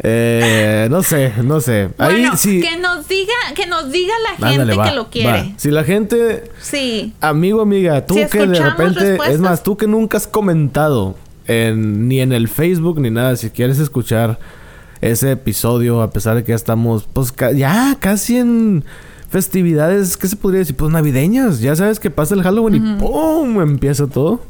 Eh, no sé, no sé. Ahí sí. que nos diga, que nos diga la gente Ándale, va, que lo quiere. va. Si la gente Sí. Amigo, amiga, tú Si que de escuchamos repente, es respuestas- más, tú que nunca has comentado en, ni en el Facebook ni nada, si quieres escuchar ese episodio, a pesar de que ya estamos, pues ca- ya casi en festividades, ¿qué se podría decir? Pues navideñas, ya sabes que pasa el Halloween y ¡pum! empieza todo.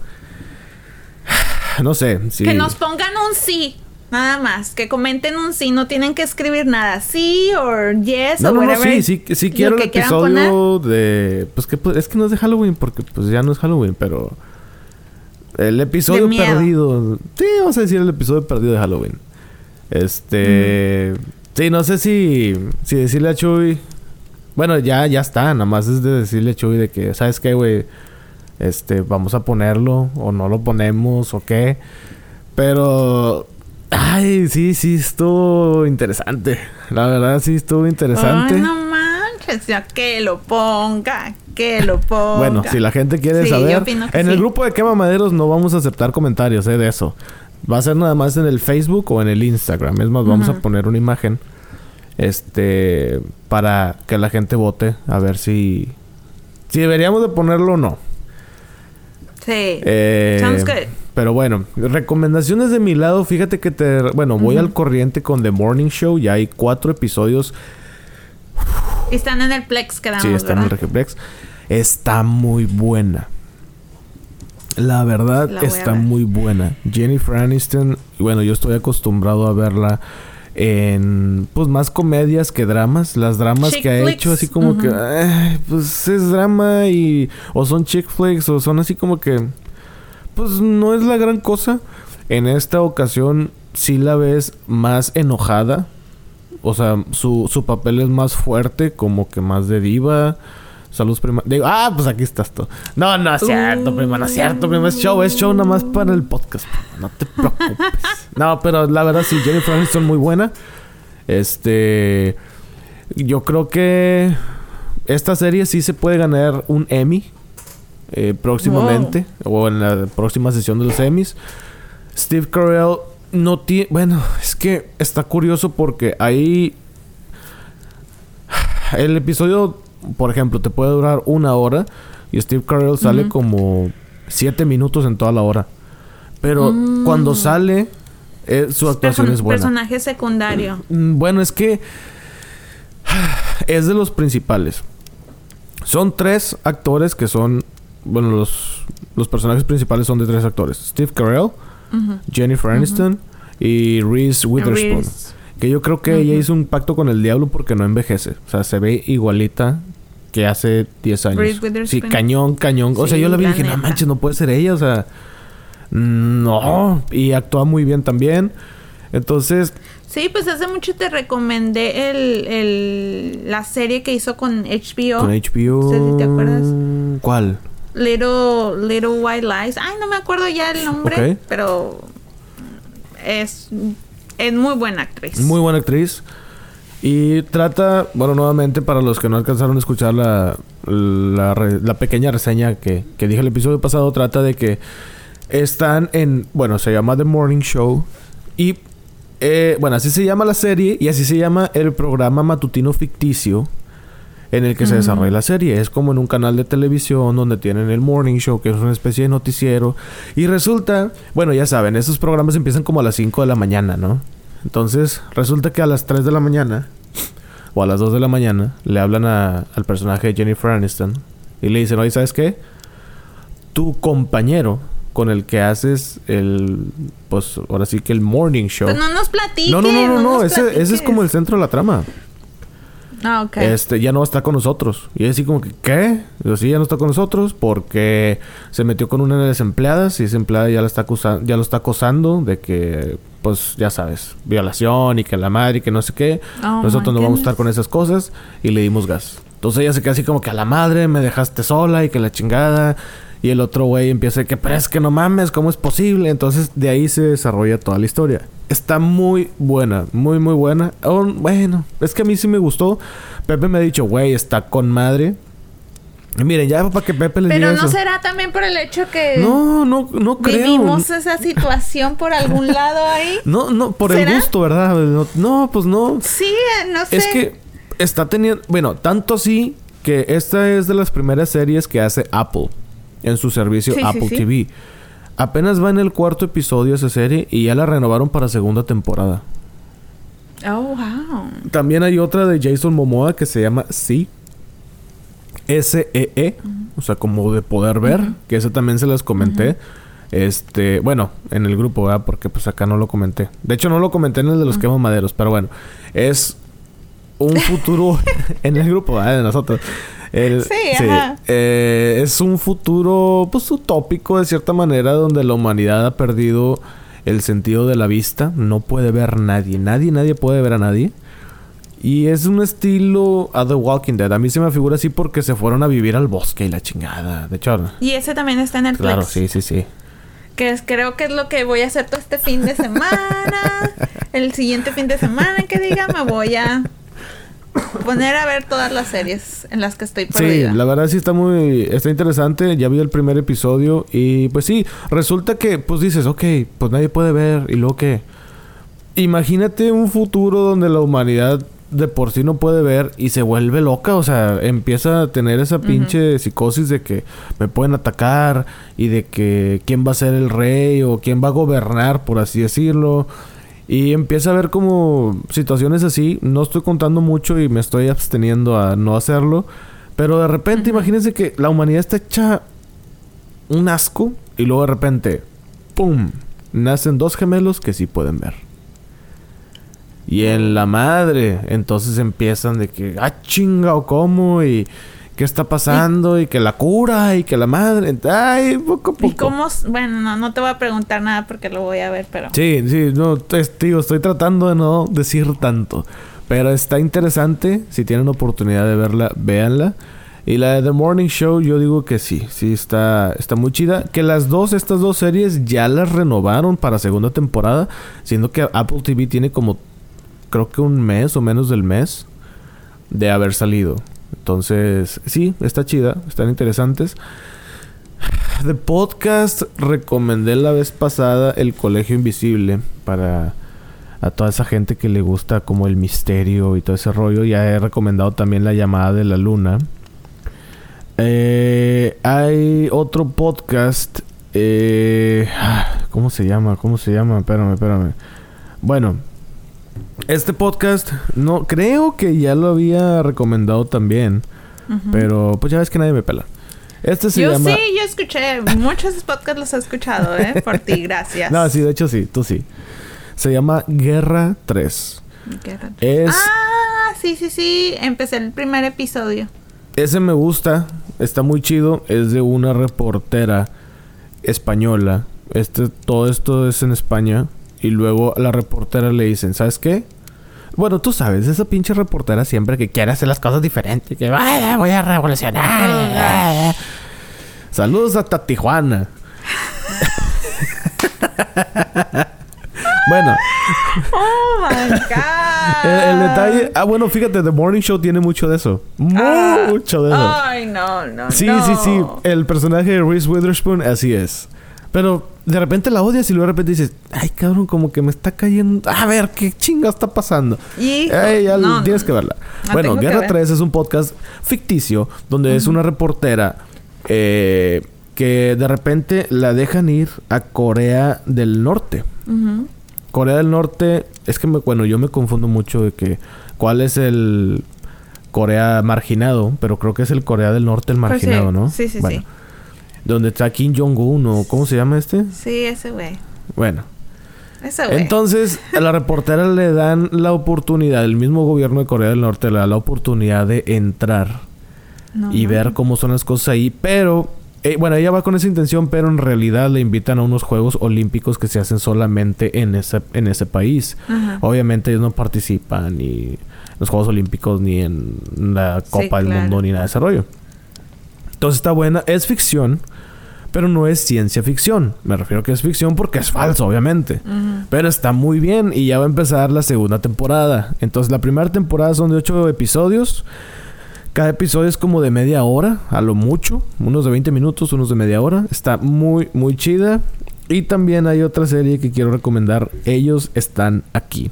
No sé, si... Que nos pongan un sí. Nada más, que comenten un sí, no tienen que escribir nada, sí o yes No, o no, no, whatever. sí, sí, sí quiero el episodio de... Pues que pues, es que no es de Halloween porque pues ya no es Halloween, pero... El episodio perdido. Sí, vamos a decir el episodio perdido de Halloween. Este... Sí, no sé si... Si decirle a Chuy... Bueno, ya, ya está. Nada más es de decirle a Chuy de que... ¿Sabes qué, güey? Este... Vamos a ponerlo. O no lo ponemos. O qué. Pero... Ay, sí, sí, estuvo interesante. La verdad, sí estuvo interesante. Ay, no manches, ya que lo ponga, que lo ponga. Bueno, si la gente quiere Sí, saber, en el grupo de Quema Maderos no vamos a aceptar comentarios eh, de eso. Va a ser nada más en el Facebook o en el Instagram. Es más, vamos a poner una imagen. Este. Para que la gente vote. A ver si. Si deberíamos de ponerlo o no. Sí. Eh, Sounds good. Pero bueno, recomendaciones de mi lado. Fíjate que te. Bueno, voy al corriente con The Morning Show. Ya hay cuatro episodios. Están en el Plex, quedamos, Sí, está en el. Regiplex. Está muy buena. La verdad La está ver. muy buena. Jennifer Aniston, bueno, yo estoy acostumbrado a verla en pues más comedias que dramas. Las dramas Chick que ha flicks. hecho así como que pues es drama y o son chick flicks o son así como que pues no es la gran cosa. En esta ocasión sí la ves más enojada. O sea, su, su papel es más fuerte, como que más de diva. Salud prima. Digo, ah, pues aquí estás tú. No, no es cierto, prima, no es cierto, prima. Es show, es show nada más para el podcast. prima, No te preocupes. no, pero la verdad sí, Jennifer Aniston muy buena. Este. Yo creo que esta serie sí se puede ganar un Emmy eh, próximamente o en la próxima sesión de los Emmys. Steve Carell no tiene. Bueno, es que está curioso porque ahí. El episodio, por ejemplo, te puede durar una hora y Steve Carell sale como siete minutos en toda la hora. Pero Mm. cuando sale, eh, su actuación Person- es buena. Personaje secundario. Mm, Bueno, es que es de los principales. Son tres actores que son, bueno, los, los personajes principales son de tres actores. Steve Carell. Jennifer Aniston y Reese Witherspoon. Reese. Que yo creo que ella hizo un pacto con el diablo porque no envejece. O sea, se ve igualita que hace 10 años. Reese Sí, Witherspoon. cañón, cañón. O sea, Sí, yo la vi y dije, no manches, no puede ser ella. O sea, no. Y actúa muy bien también. Entonces, Sí, pues hace mucho te recomendé el, el, la serie que hizo con HBO. Con HBO. No sé si te acuerdas. ¿Cuál? Little, Little White Lies. Ay, no me acuerdo ya el nombre, pero es, es muy buena actriz. Muy buena actriz. Y trata, bueno, nuevamente para los que no alcanzaron a escuchar la, la pequeña reseña que, que dije el episodio pasado, trata de que están en, bueno, se llama The Morning Show. Y, eh, bueno, así se llama la serie y así se llama el programa matutino ficticio en el que se desarrolla la serie. Es como en un canal de televisión donde tienen el morning show, que es una especie de noticiero. Y resulta, bueno, ya saben, esos programas empiezan como a las 5 de la mañana, ¿no? Entonces, resulta que a las 3 de la mañana o a las 2 de la mañana le hablan al personaje de Jennifer Aniston y le dicen, oye, ¿sabes qué? Tu compañero con el que haces el, pues ahora sí que el morning show. Pues no nos platiques. No, no, no, no, no. Ese, ese, es como el centro de la trama. Ah, ok. Este, ya no está con nosotros. Y así como que, ¿qué? Yo sí, ya no está con nosotros porque se metió con una de las empleadas y esa empleada ya, la está ya lo está acosando de que, pues, ya sabes, violación y que la madre y que no sé qué. Oh, nosotros no vamos a estar con esas cosas y le dimos gas. Entonces ella se queda así como que a la madre me dejaste sola y que la chingada. Y el otro güey empieza a que, pero es que no mames, ¿cómo es posible? Entonces de ahí se desarrolla toda la historia. Está muy buena, muy, muy buena. Oh, bueno, es que a mí sí me gustó. Pepe me ha dicho, güey, está con madre. Y miren, ya para que Pepe les Pero diga no eso. será también por el hecho que No, no, no creo. vivimos esa situación por algún lado ahí. No, no, por el ¿Será? gusto, ¿verdad? No, no, pues no. Sí, no sé. Es que está teniendo. Bueno, tanto así que esta es de las primeras series que hace Apple en su servicio Sí, Apple sí. TV. Apenas va en el cuarto episodio esa serie y ya la renovaron para segunda temporada. Oh, wow. También hay otra de Jason Momoa que se llama Sí. S-E-E. E, O sea, como de poder ver. Que esa también se las comenté. Este, bueno, en el grupo, ¿verdad? Porque pues acá no lo comenté. De hecho, no lo comenté en el de los quema maderos, pero bueno. Es un futuro en el grupo, ¿verdad? De nosotros. El- Sí, ajá. Eh, es un futuro, pues, utópico de cierta manera, donde la humanidad ha perdido el sentido de la vista. No puede ver nadie. Nadie, nadie puede ver a nadie. Y es un estilo a The Walking Dead. A mí se me figura así porque se fueron a vivir al bosque y la chingada. De hecho, Y ese también está en Netflix. claro, sí, sí, sí. Que es, creo que es lo que voy a hacer todo este fin de semana. el siguiente fin de semana que diga me voy a poner a ver todas las series en las que estoy Sí, perdida. la verdad sí está muy... Está interesante. Ya vi el primer episodio y pues sí, resulta que pues dices, ok, pues nadie puede ver y luego que... Imagínate un futuro donde la humanidad de por sí no puede ver y se vuelve loca, o sea, empieza a tener esa pinche psicosis de que me pueden atacar y de que quién va a ser el rey o quién va a gobernar, por así decirlo. Y empieza a ver como situaciones así. No estoy contando mucho y me estoy absteniendo a no hacerlo. Pero de repente, imagínense que la humanidad está hecha un asco y luego de repente, ¡pum! Nacen dos gemelos que sí pueden ver. Y en la madre, entonces empiezan de que, ah, chinga o cómo, y qué está pasando, y que la cura, y que la madre, ay, poco a poco. ¿Y cómo? Bueno, no, no te voy a preguntar nada porque lo voy a ver, pero... Sí, sí, no, es- tío, estoy tratando de no decir tanto. Pero está interesante. Si tienen oportunidad de verla, véanla. Y la de The Morning Show, yo digo que sí, sí está, está muy chida. Que las dos, estas dos series ya las renovaron para segunda temporada. Siendo que Apple TV tiene como, creo que un mes o menos del mes de haber salido. Entonces, sí, está chida, están interesantes. De podcast recomendé la vez pasada El Colegio Invisible para a toda esa gente que le gusta como el misterio y todo ese rollo. Ya he recomendado también La llamada de la luna. Eh, hay otro podcast. eh, ah, ¿Cómo se llama? ¿Cómo se llama? Espérame, espérame. Bueno, este podcast no creo que ya lo había recomendado también, pero pues ya ves que nadie me pela. Este se yo llama sí, yo escuché. Muchos podcasts los he escuchado, ¿eh? Por ti, gracias. No, sí, de hecho sí, tú sí. Se llama Guerra 3. Guerra. Es Ah, sí, sí, sí. Empecé el primer episodio. ese me gusta, está muy chido, es de una reportera española. Este todo esto es en España y luego a la reportera le dicen, ¿sabes qué? Bueno, tú sabes, esa pinche reportera siempre que quiere hacer las cosas diferentes, que "Ay, voy a revolucionar. Saludos hasta Tijuana. bueno, Oh my God. El, el detalle. Ah, bueno, fíjate, The Morning Show tiene mucho de eso. Mucho de eso. Ay, no, no. sí, no. sí, sí. El personaje de Reese Witherspoon, así es. Pero de repente la odias y luego de repente dices, ay cabrón, como que me está cayendo. A ver, ¿qué chinga está pasando? Ey, ya no, tienes que verla. La bueno, Guerra ver. 3 es un podcast ficticio donde es una reportera eh, que de repente la dejan ir a Corea del Norte. Corea del Norte, es que me, bueno, yo me confundo mucho de que cuál es el Corea marginado, pero creo que es el Corea del Norte el Pues sí, marginado, ¿no? sí, sí, Bueno, sí. Donde está Kim Jong-un o ¿cómo se llama este? Sí, ese güey. Bueno, Ese güey. entonces a la reportera le dan la oportunidad, el mismo gobierno de Corea del Norte le da la oportunidad de entrar No, y no. ver cómo son las cosas ahí, pero eh, bueno, ella va con esa intención, pero en realidad le invitan a unos Juegos Olímpicos que se hacen solamente en ese, en ese país. Ajá. Obviamente ellos no participan ni en los Juegos Olímpicos ni en la Sí, Copa del claro. Mundo ni nada de ese rollo. Entonces está buena, es ficción, pero no es ciencia ficción. Me refiero que es ficción porque es falso, obviamente. Pero está muy bien y ya va a empezar la segunda temporada. Entonces la primera temporada son de 8 episodios. Cada episodio es como de media hora, a lo mucho. Unos de 20 minutos, unos de media hora. Está muy, muy chida. Y también hay otra serie que quiero recomendar. Ellos están aquí.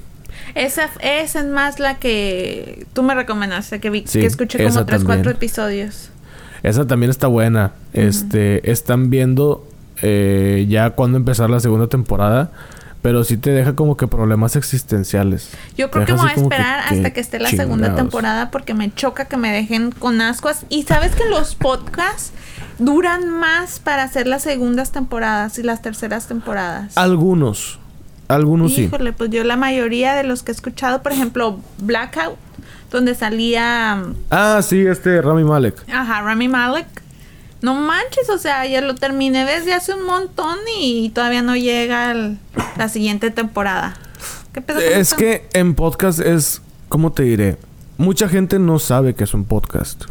Esa, esa es más la que tú me recomendaste, que vi, Sí, que escuché como tres, cuatro episodios. Esa también está buena. Este, están viendo eh, ya cuándo empezar la segunda temporada. Pero sí te deja como que problemas existenciales. Yo creo que me voy a que, esperar ¿qué hasta que esté la segunda temporada porque me choca que me dejen con ascuas. Y sabes que los podcasts duran más para hacer las segundas temporadas y las terceras temporadas. Algunos. Algunos sí. Híjole, pues yo la mayoría de los que he escuchado, por ejemplo, Blackout, donde salía, Ah, sí, este Rami Malek. ajá, Rami Malek. No manches, o sea, ya lo terminé desde hace un montón y todavía no llega el- la siguiente temporada. ¿Qué Es que en podcast es, ¿cómo te diré? Mucha gente no sabe que es un podcast.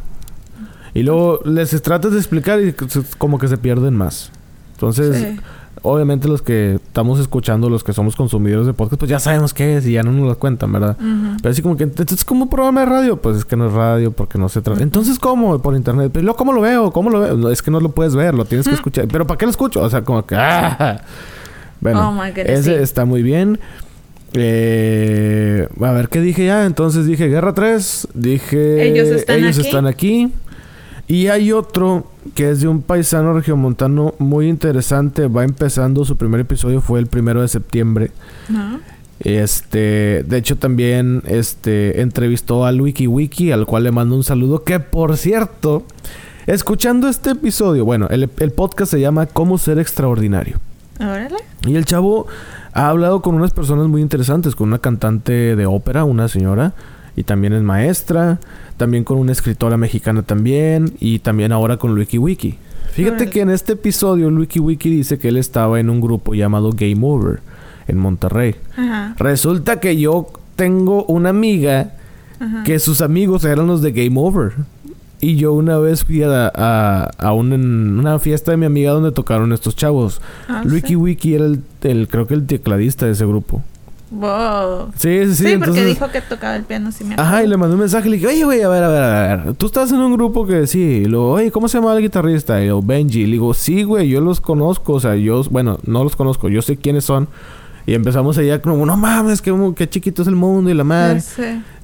Y luego les tratas de explicar y como que se pierden más. Entonces, Sí. Obviamente los que estamos escuchando, los que somos consumidores de podcast, pues ya sabemos qué es y ya no nos lo cuentan, ¿verdad? Pero así como que, entonces, es como un programa de radio. Pues es que no es radio porque no se trata. Entonces, ¿cómo? Por internet. Pero ¿cómo lo veo? ¿Cómo lo veo? Es que no lo puedes ver, lo tienes que escuchar. ¿Pero para qué lo escucho? O sea, como que... ¡ah! Bueno, Oh my goodness, ese sí. está muy bien. Eh, a ver, ¿qué dije ya? Entonces dije Guerra 3. Dije... Ellos están Ellos aquí. están aquí. Y hay otro que es de un paisano regiomontano muy interesante. Va empezando. Su primer episodio fue el primero de septiembre. Ajá. Este, de hecho también este entrevistó al WikiWiki, al cual le mando un saludo, que por cierto, escuchando este episodio, bueno, el, el podcast se llama Cómo ser extraordinario. Órale. Y el chavo ha hablado con unas personas muy interesantes, con una cantante de ópera, una señora, y también es maestra, también con una escritora mexicana también, y también ahora con WikiWiki. Fíjate Órale. que en este episodio WikiWiki dice que él estaba en un grupo llamado Game Over en Monterrey. Ajá. Resulta que yo tengo una amiga Ajá. que sus amigos eran los de Game Over. Y yo una vez fui a, a, a un- una fiesta de mi amiga donde tocaron estos chavos. Ah, Wiki sí. Wiki era el, el- creo que el tecladista de ese grupo. Wow. Sí, sí, Sí, sí. porque dijo que tocaba el piano, me Ajá, y le mandé un mensaje y le dije, oye, güey, a ver, a ver, a ver. Tú estás en un grupo que sí. Y luego, oye, ¿cómo se llama el guitarrista? Y yo, Benji. Y le digo, sí, güey, yo los conozco. O sea, yo, bueno, no los conozco, yo sé quiénes son. Y empezamos allá como, no mames, qué, qué chiquito es el mundo y la madre.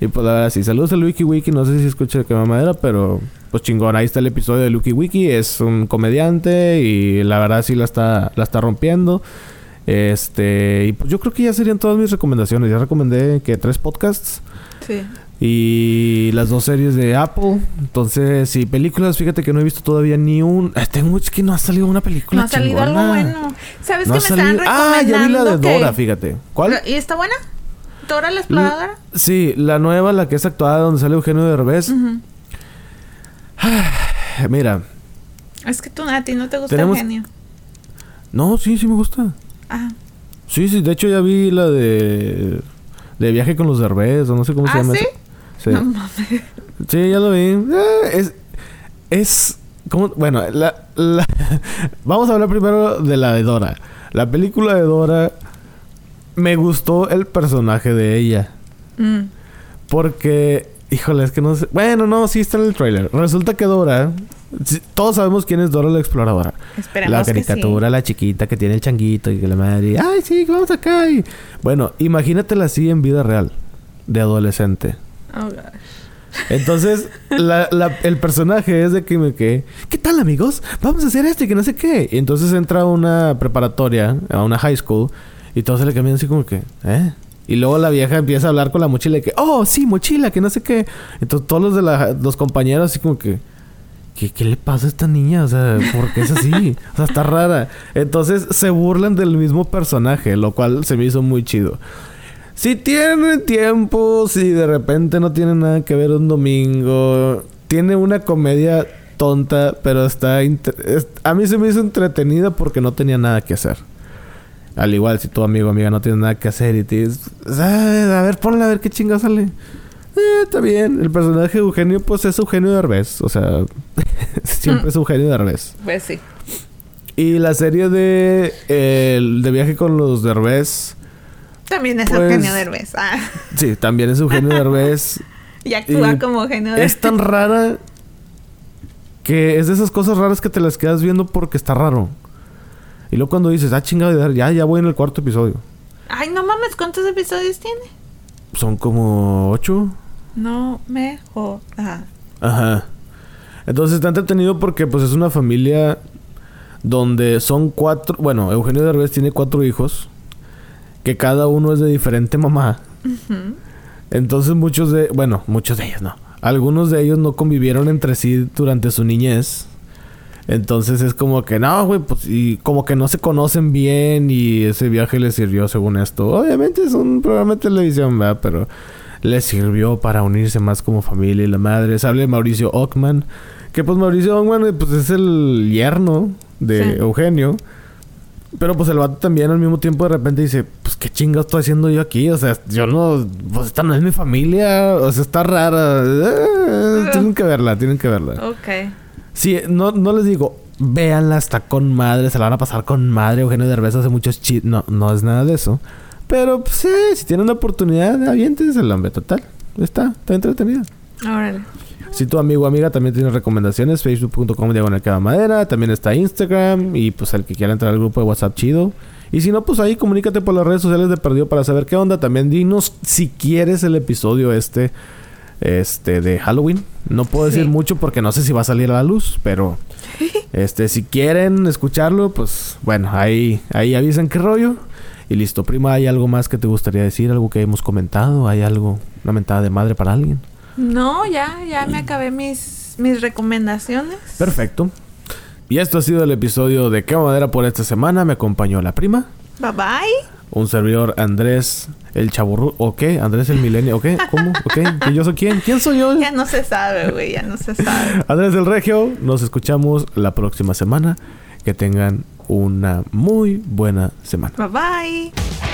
Y pues la verdad, sí, saludos al Wiki Wiki. No sé si escucha que mamadera, pero pues chingón. Ahí está el episodio de Wiki Wiki. Es un comediante y la verdad sí la está, la está rompiendo. Este, y pues yo creo que ya serían todas mis recomendaciones. Ya recomendé que tres podcasts Sí. y las dos series de Apple. Entonces, sí, películas, fíjate que no he visto todavía ni un. Tengo es que no ha salido una película. No ha salido algo bueno. ¿Sabes No que ha me estaban salido- Ah, ya vi la de recomendando que- Dora, fíjate. ¿Cuál? ¿Y está buena? ¿Dora la exploradora? Sí, la nueva, la que es actuada donde sale Eugenio Derbez. Ujú. Mira, Es que tú, a ti no te gusta Tenemos- el genio. no, sí, sí me gusta. Ah, Sí, sí, de hecho ya vi la de de viaje con los Derbez, o no sé cómo se ¿Ah, llama sí? esa. Sí. no mames. Sí, ya lo vi. Eh, es es bueno, la, la- vamos a hablar primero de la de Dora. La película de Dora me gustó el personaje de ella Mm. porque híjole, es que no sé. Bueno, no, sí está en el trailer. Resulta que Dora Todos sabemos quién es Dora la exploradora. Esperemos la que caricatura, la chiquita que tiene el changuito y que la madre, ay, sí, que vamos acá. Y... Bueno, imagínatela así en vida real, de adolescente. Oh, gosh. Entonces, la- la- el personaje es de que me quedé, ¿qué tal amigos? Vamos a hacer esto y que no sé qué. Y entonces entra a una preparatoria, a una high school, y todos se le cambian así como que, ¿eh? Y luego la vieja empieza a hablar con la mochila y que, oh, sí, mochila, que no sé qué. Entonces todos los de la- los compañeros así como que, ¿qué, ¿qué le pasa a esta niña? O sea, ¿por qué es así? O sea, está rara. Entonces se burlan del mismo personaje, lo cual se me hizo muy chido. Si tienen tiempo, si de repente no tiene nada que ver un domingo, tiene una comedia tonta, pero está... a mí se me hizo entretenida porque no tenía nada que hacer. Al igual, si tu amigo o amiga no tiene nada que hacer y te dices, "Ah, a ver, ponle a ver qué chinga sale. Eh, está bien. El personaje de Eugenio, pues es Eugenio Derbez. O sea, siempre es Eugenio Derbez. Pues sí. Y la serie de, el de viaje con los Derbez, También es Pues- Eugenio Derbez. Ah, sí, también es Eugenio Derbez. y actúa Y como Eugenio Derbez. es tan rara que es de esas cosas raras que te las quedas viendo porque está raro. Y luego cuando dices, ah, chingada, ya, ya voy en el cuarto episodio. Ay, no mames, ¿cuántos episodios tiene? Son como ocho. No me jodas. Ajá. Entonces está entretenido porque pues es una familia donde son cuatro... Bueno, Eugenio Derbez tiene cuatro hijos. Que cada uno es de diferente mamá. Entonces muchos de... Bueno, muchos de ellos no. Algunos de ellos no convivieron entre sí durante su niñez. Entonces es como que no, güey, pues y como que no se conocen bien y ese viaje les sirvió según esto. Obviamente es un programa de televisión, ¿verdad? Pero les sirvió para unirse más como familia y la madre. Se habla de Mauricio Ockman. Que pues Mauricio Ockman eh, pues es el yerno de Sí. Eugenio. Pero pues el vato también al mismo tiempo de repente dice, pues qué chingados estoy haciendo yo aquí, o sea, yo no, pues esta no es mi familia, o sea, está rara. Eh, tienen que verla, tienen que verla. Ok. Sí, no, no les digo, véanla, está con madre, se la van a pasar con madre, Eugenio Derbez hace muchos chistes, no, no es nada de eso. Pero pues, eh, si tienen la oportunidad, aviéntense el hombre, total. Está, está entretenida. Órale. Si tu amigo o amiga también tiene recomendaciones, facebook.com diagonal cada madera, también está Instagram y pues el que quiera entrar al grupo de WhatsApp chido. Y si no, pues ahí comunícate por las redes sociales de Perdido para saber qué onda. También dinos si quieres el episodio este, este de Halloween. No puedo decir Sí. mucho porque no sé si va a salir a la luz, pero este si quieren escucharlo, pues bueno, ahí ahí avisan qué rollo. Y listo, prima, ¿hay algo más que te gustaría decir? ¿Algo que hemos comentado? ¿Hay algo, una mentada de madre para alguien? No, ya, ya me acabé mis, mis recomendaciones. Perfecto. Y esto ha sido el episodio de Qué Madera por esta semana. Me acompañó la prima, Bye bye. un servidor Andrés el chaburru. ¿O qué? Andrés el milenio. ¿O qué? ¿Cómo? ¿O qué? ¿Que yo soy quién? ¿Quién soy yo? Ya no se sabe, güey, ya no se sabe. Andrés el Regio. Nos escuchamos la próxima semana. Que tengan una muy buena semana. Bye bye.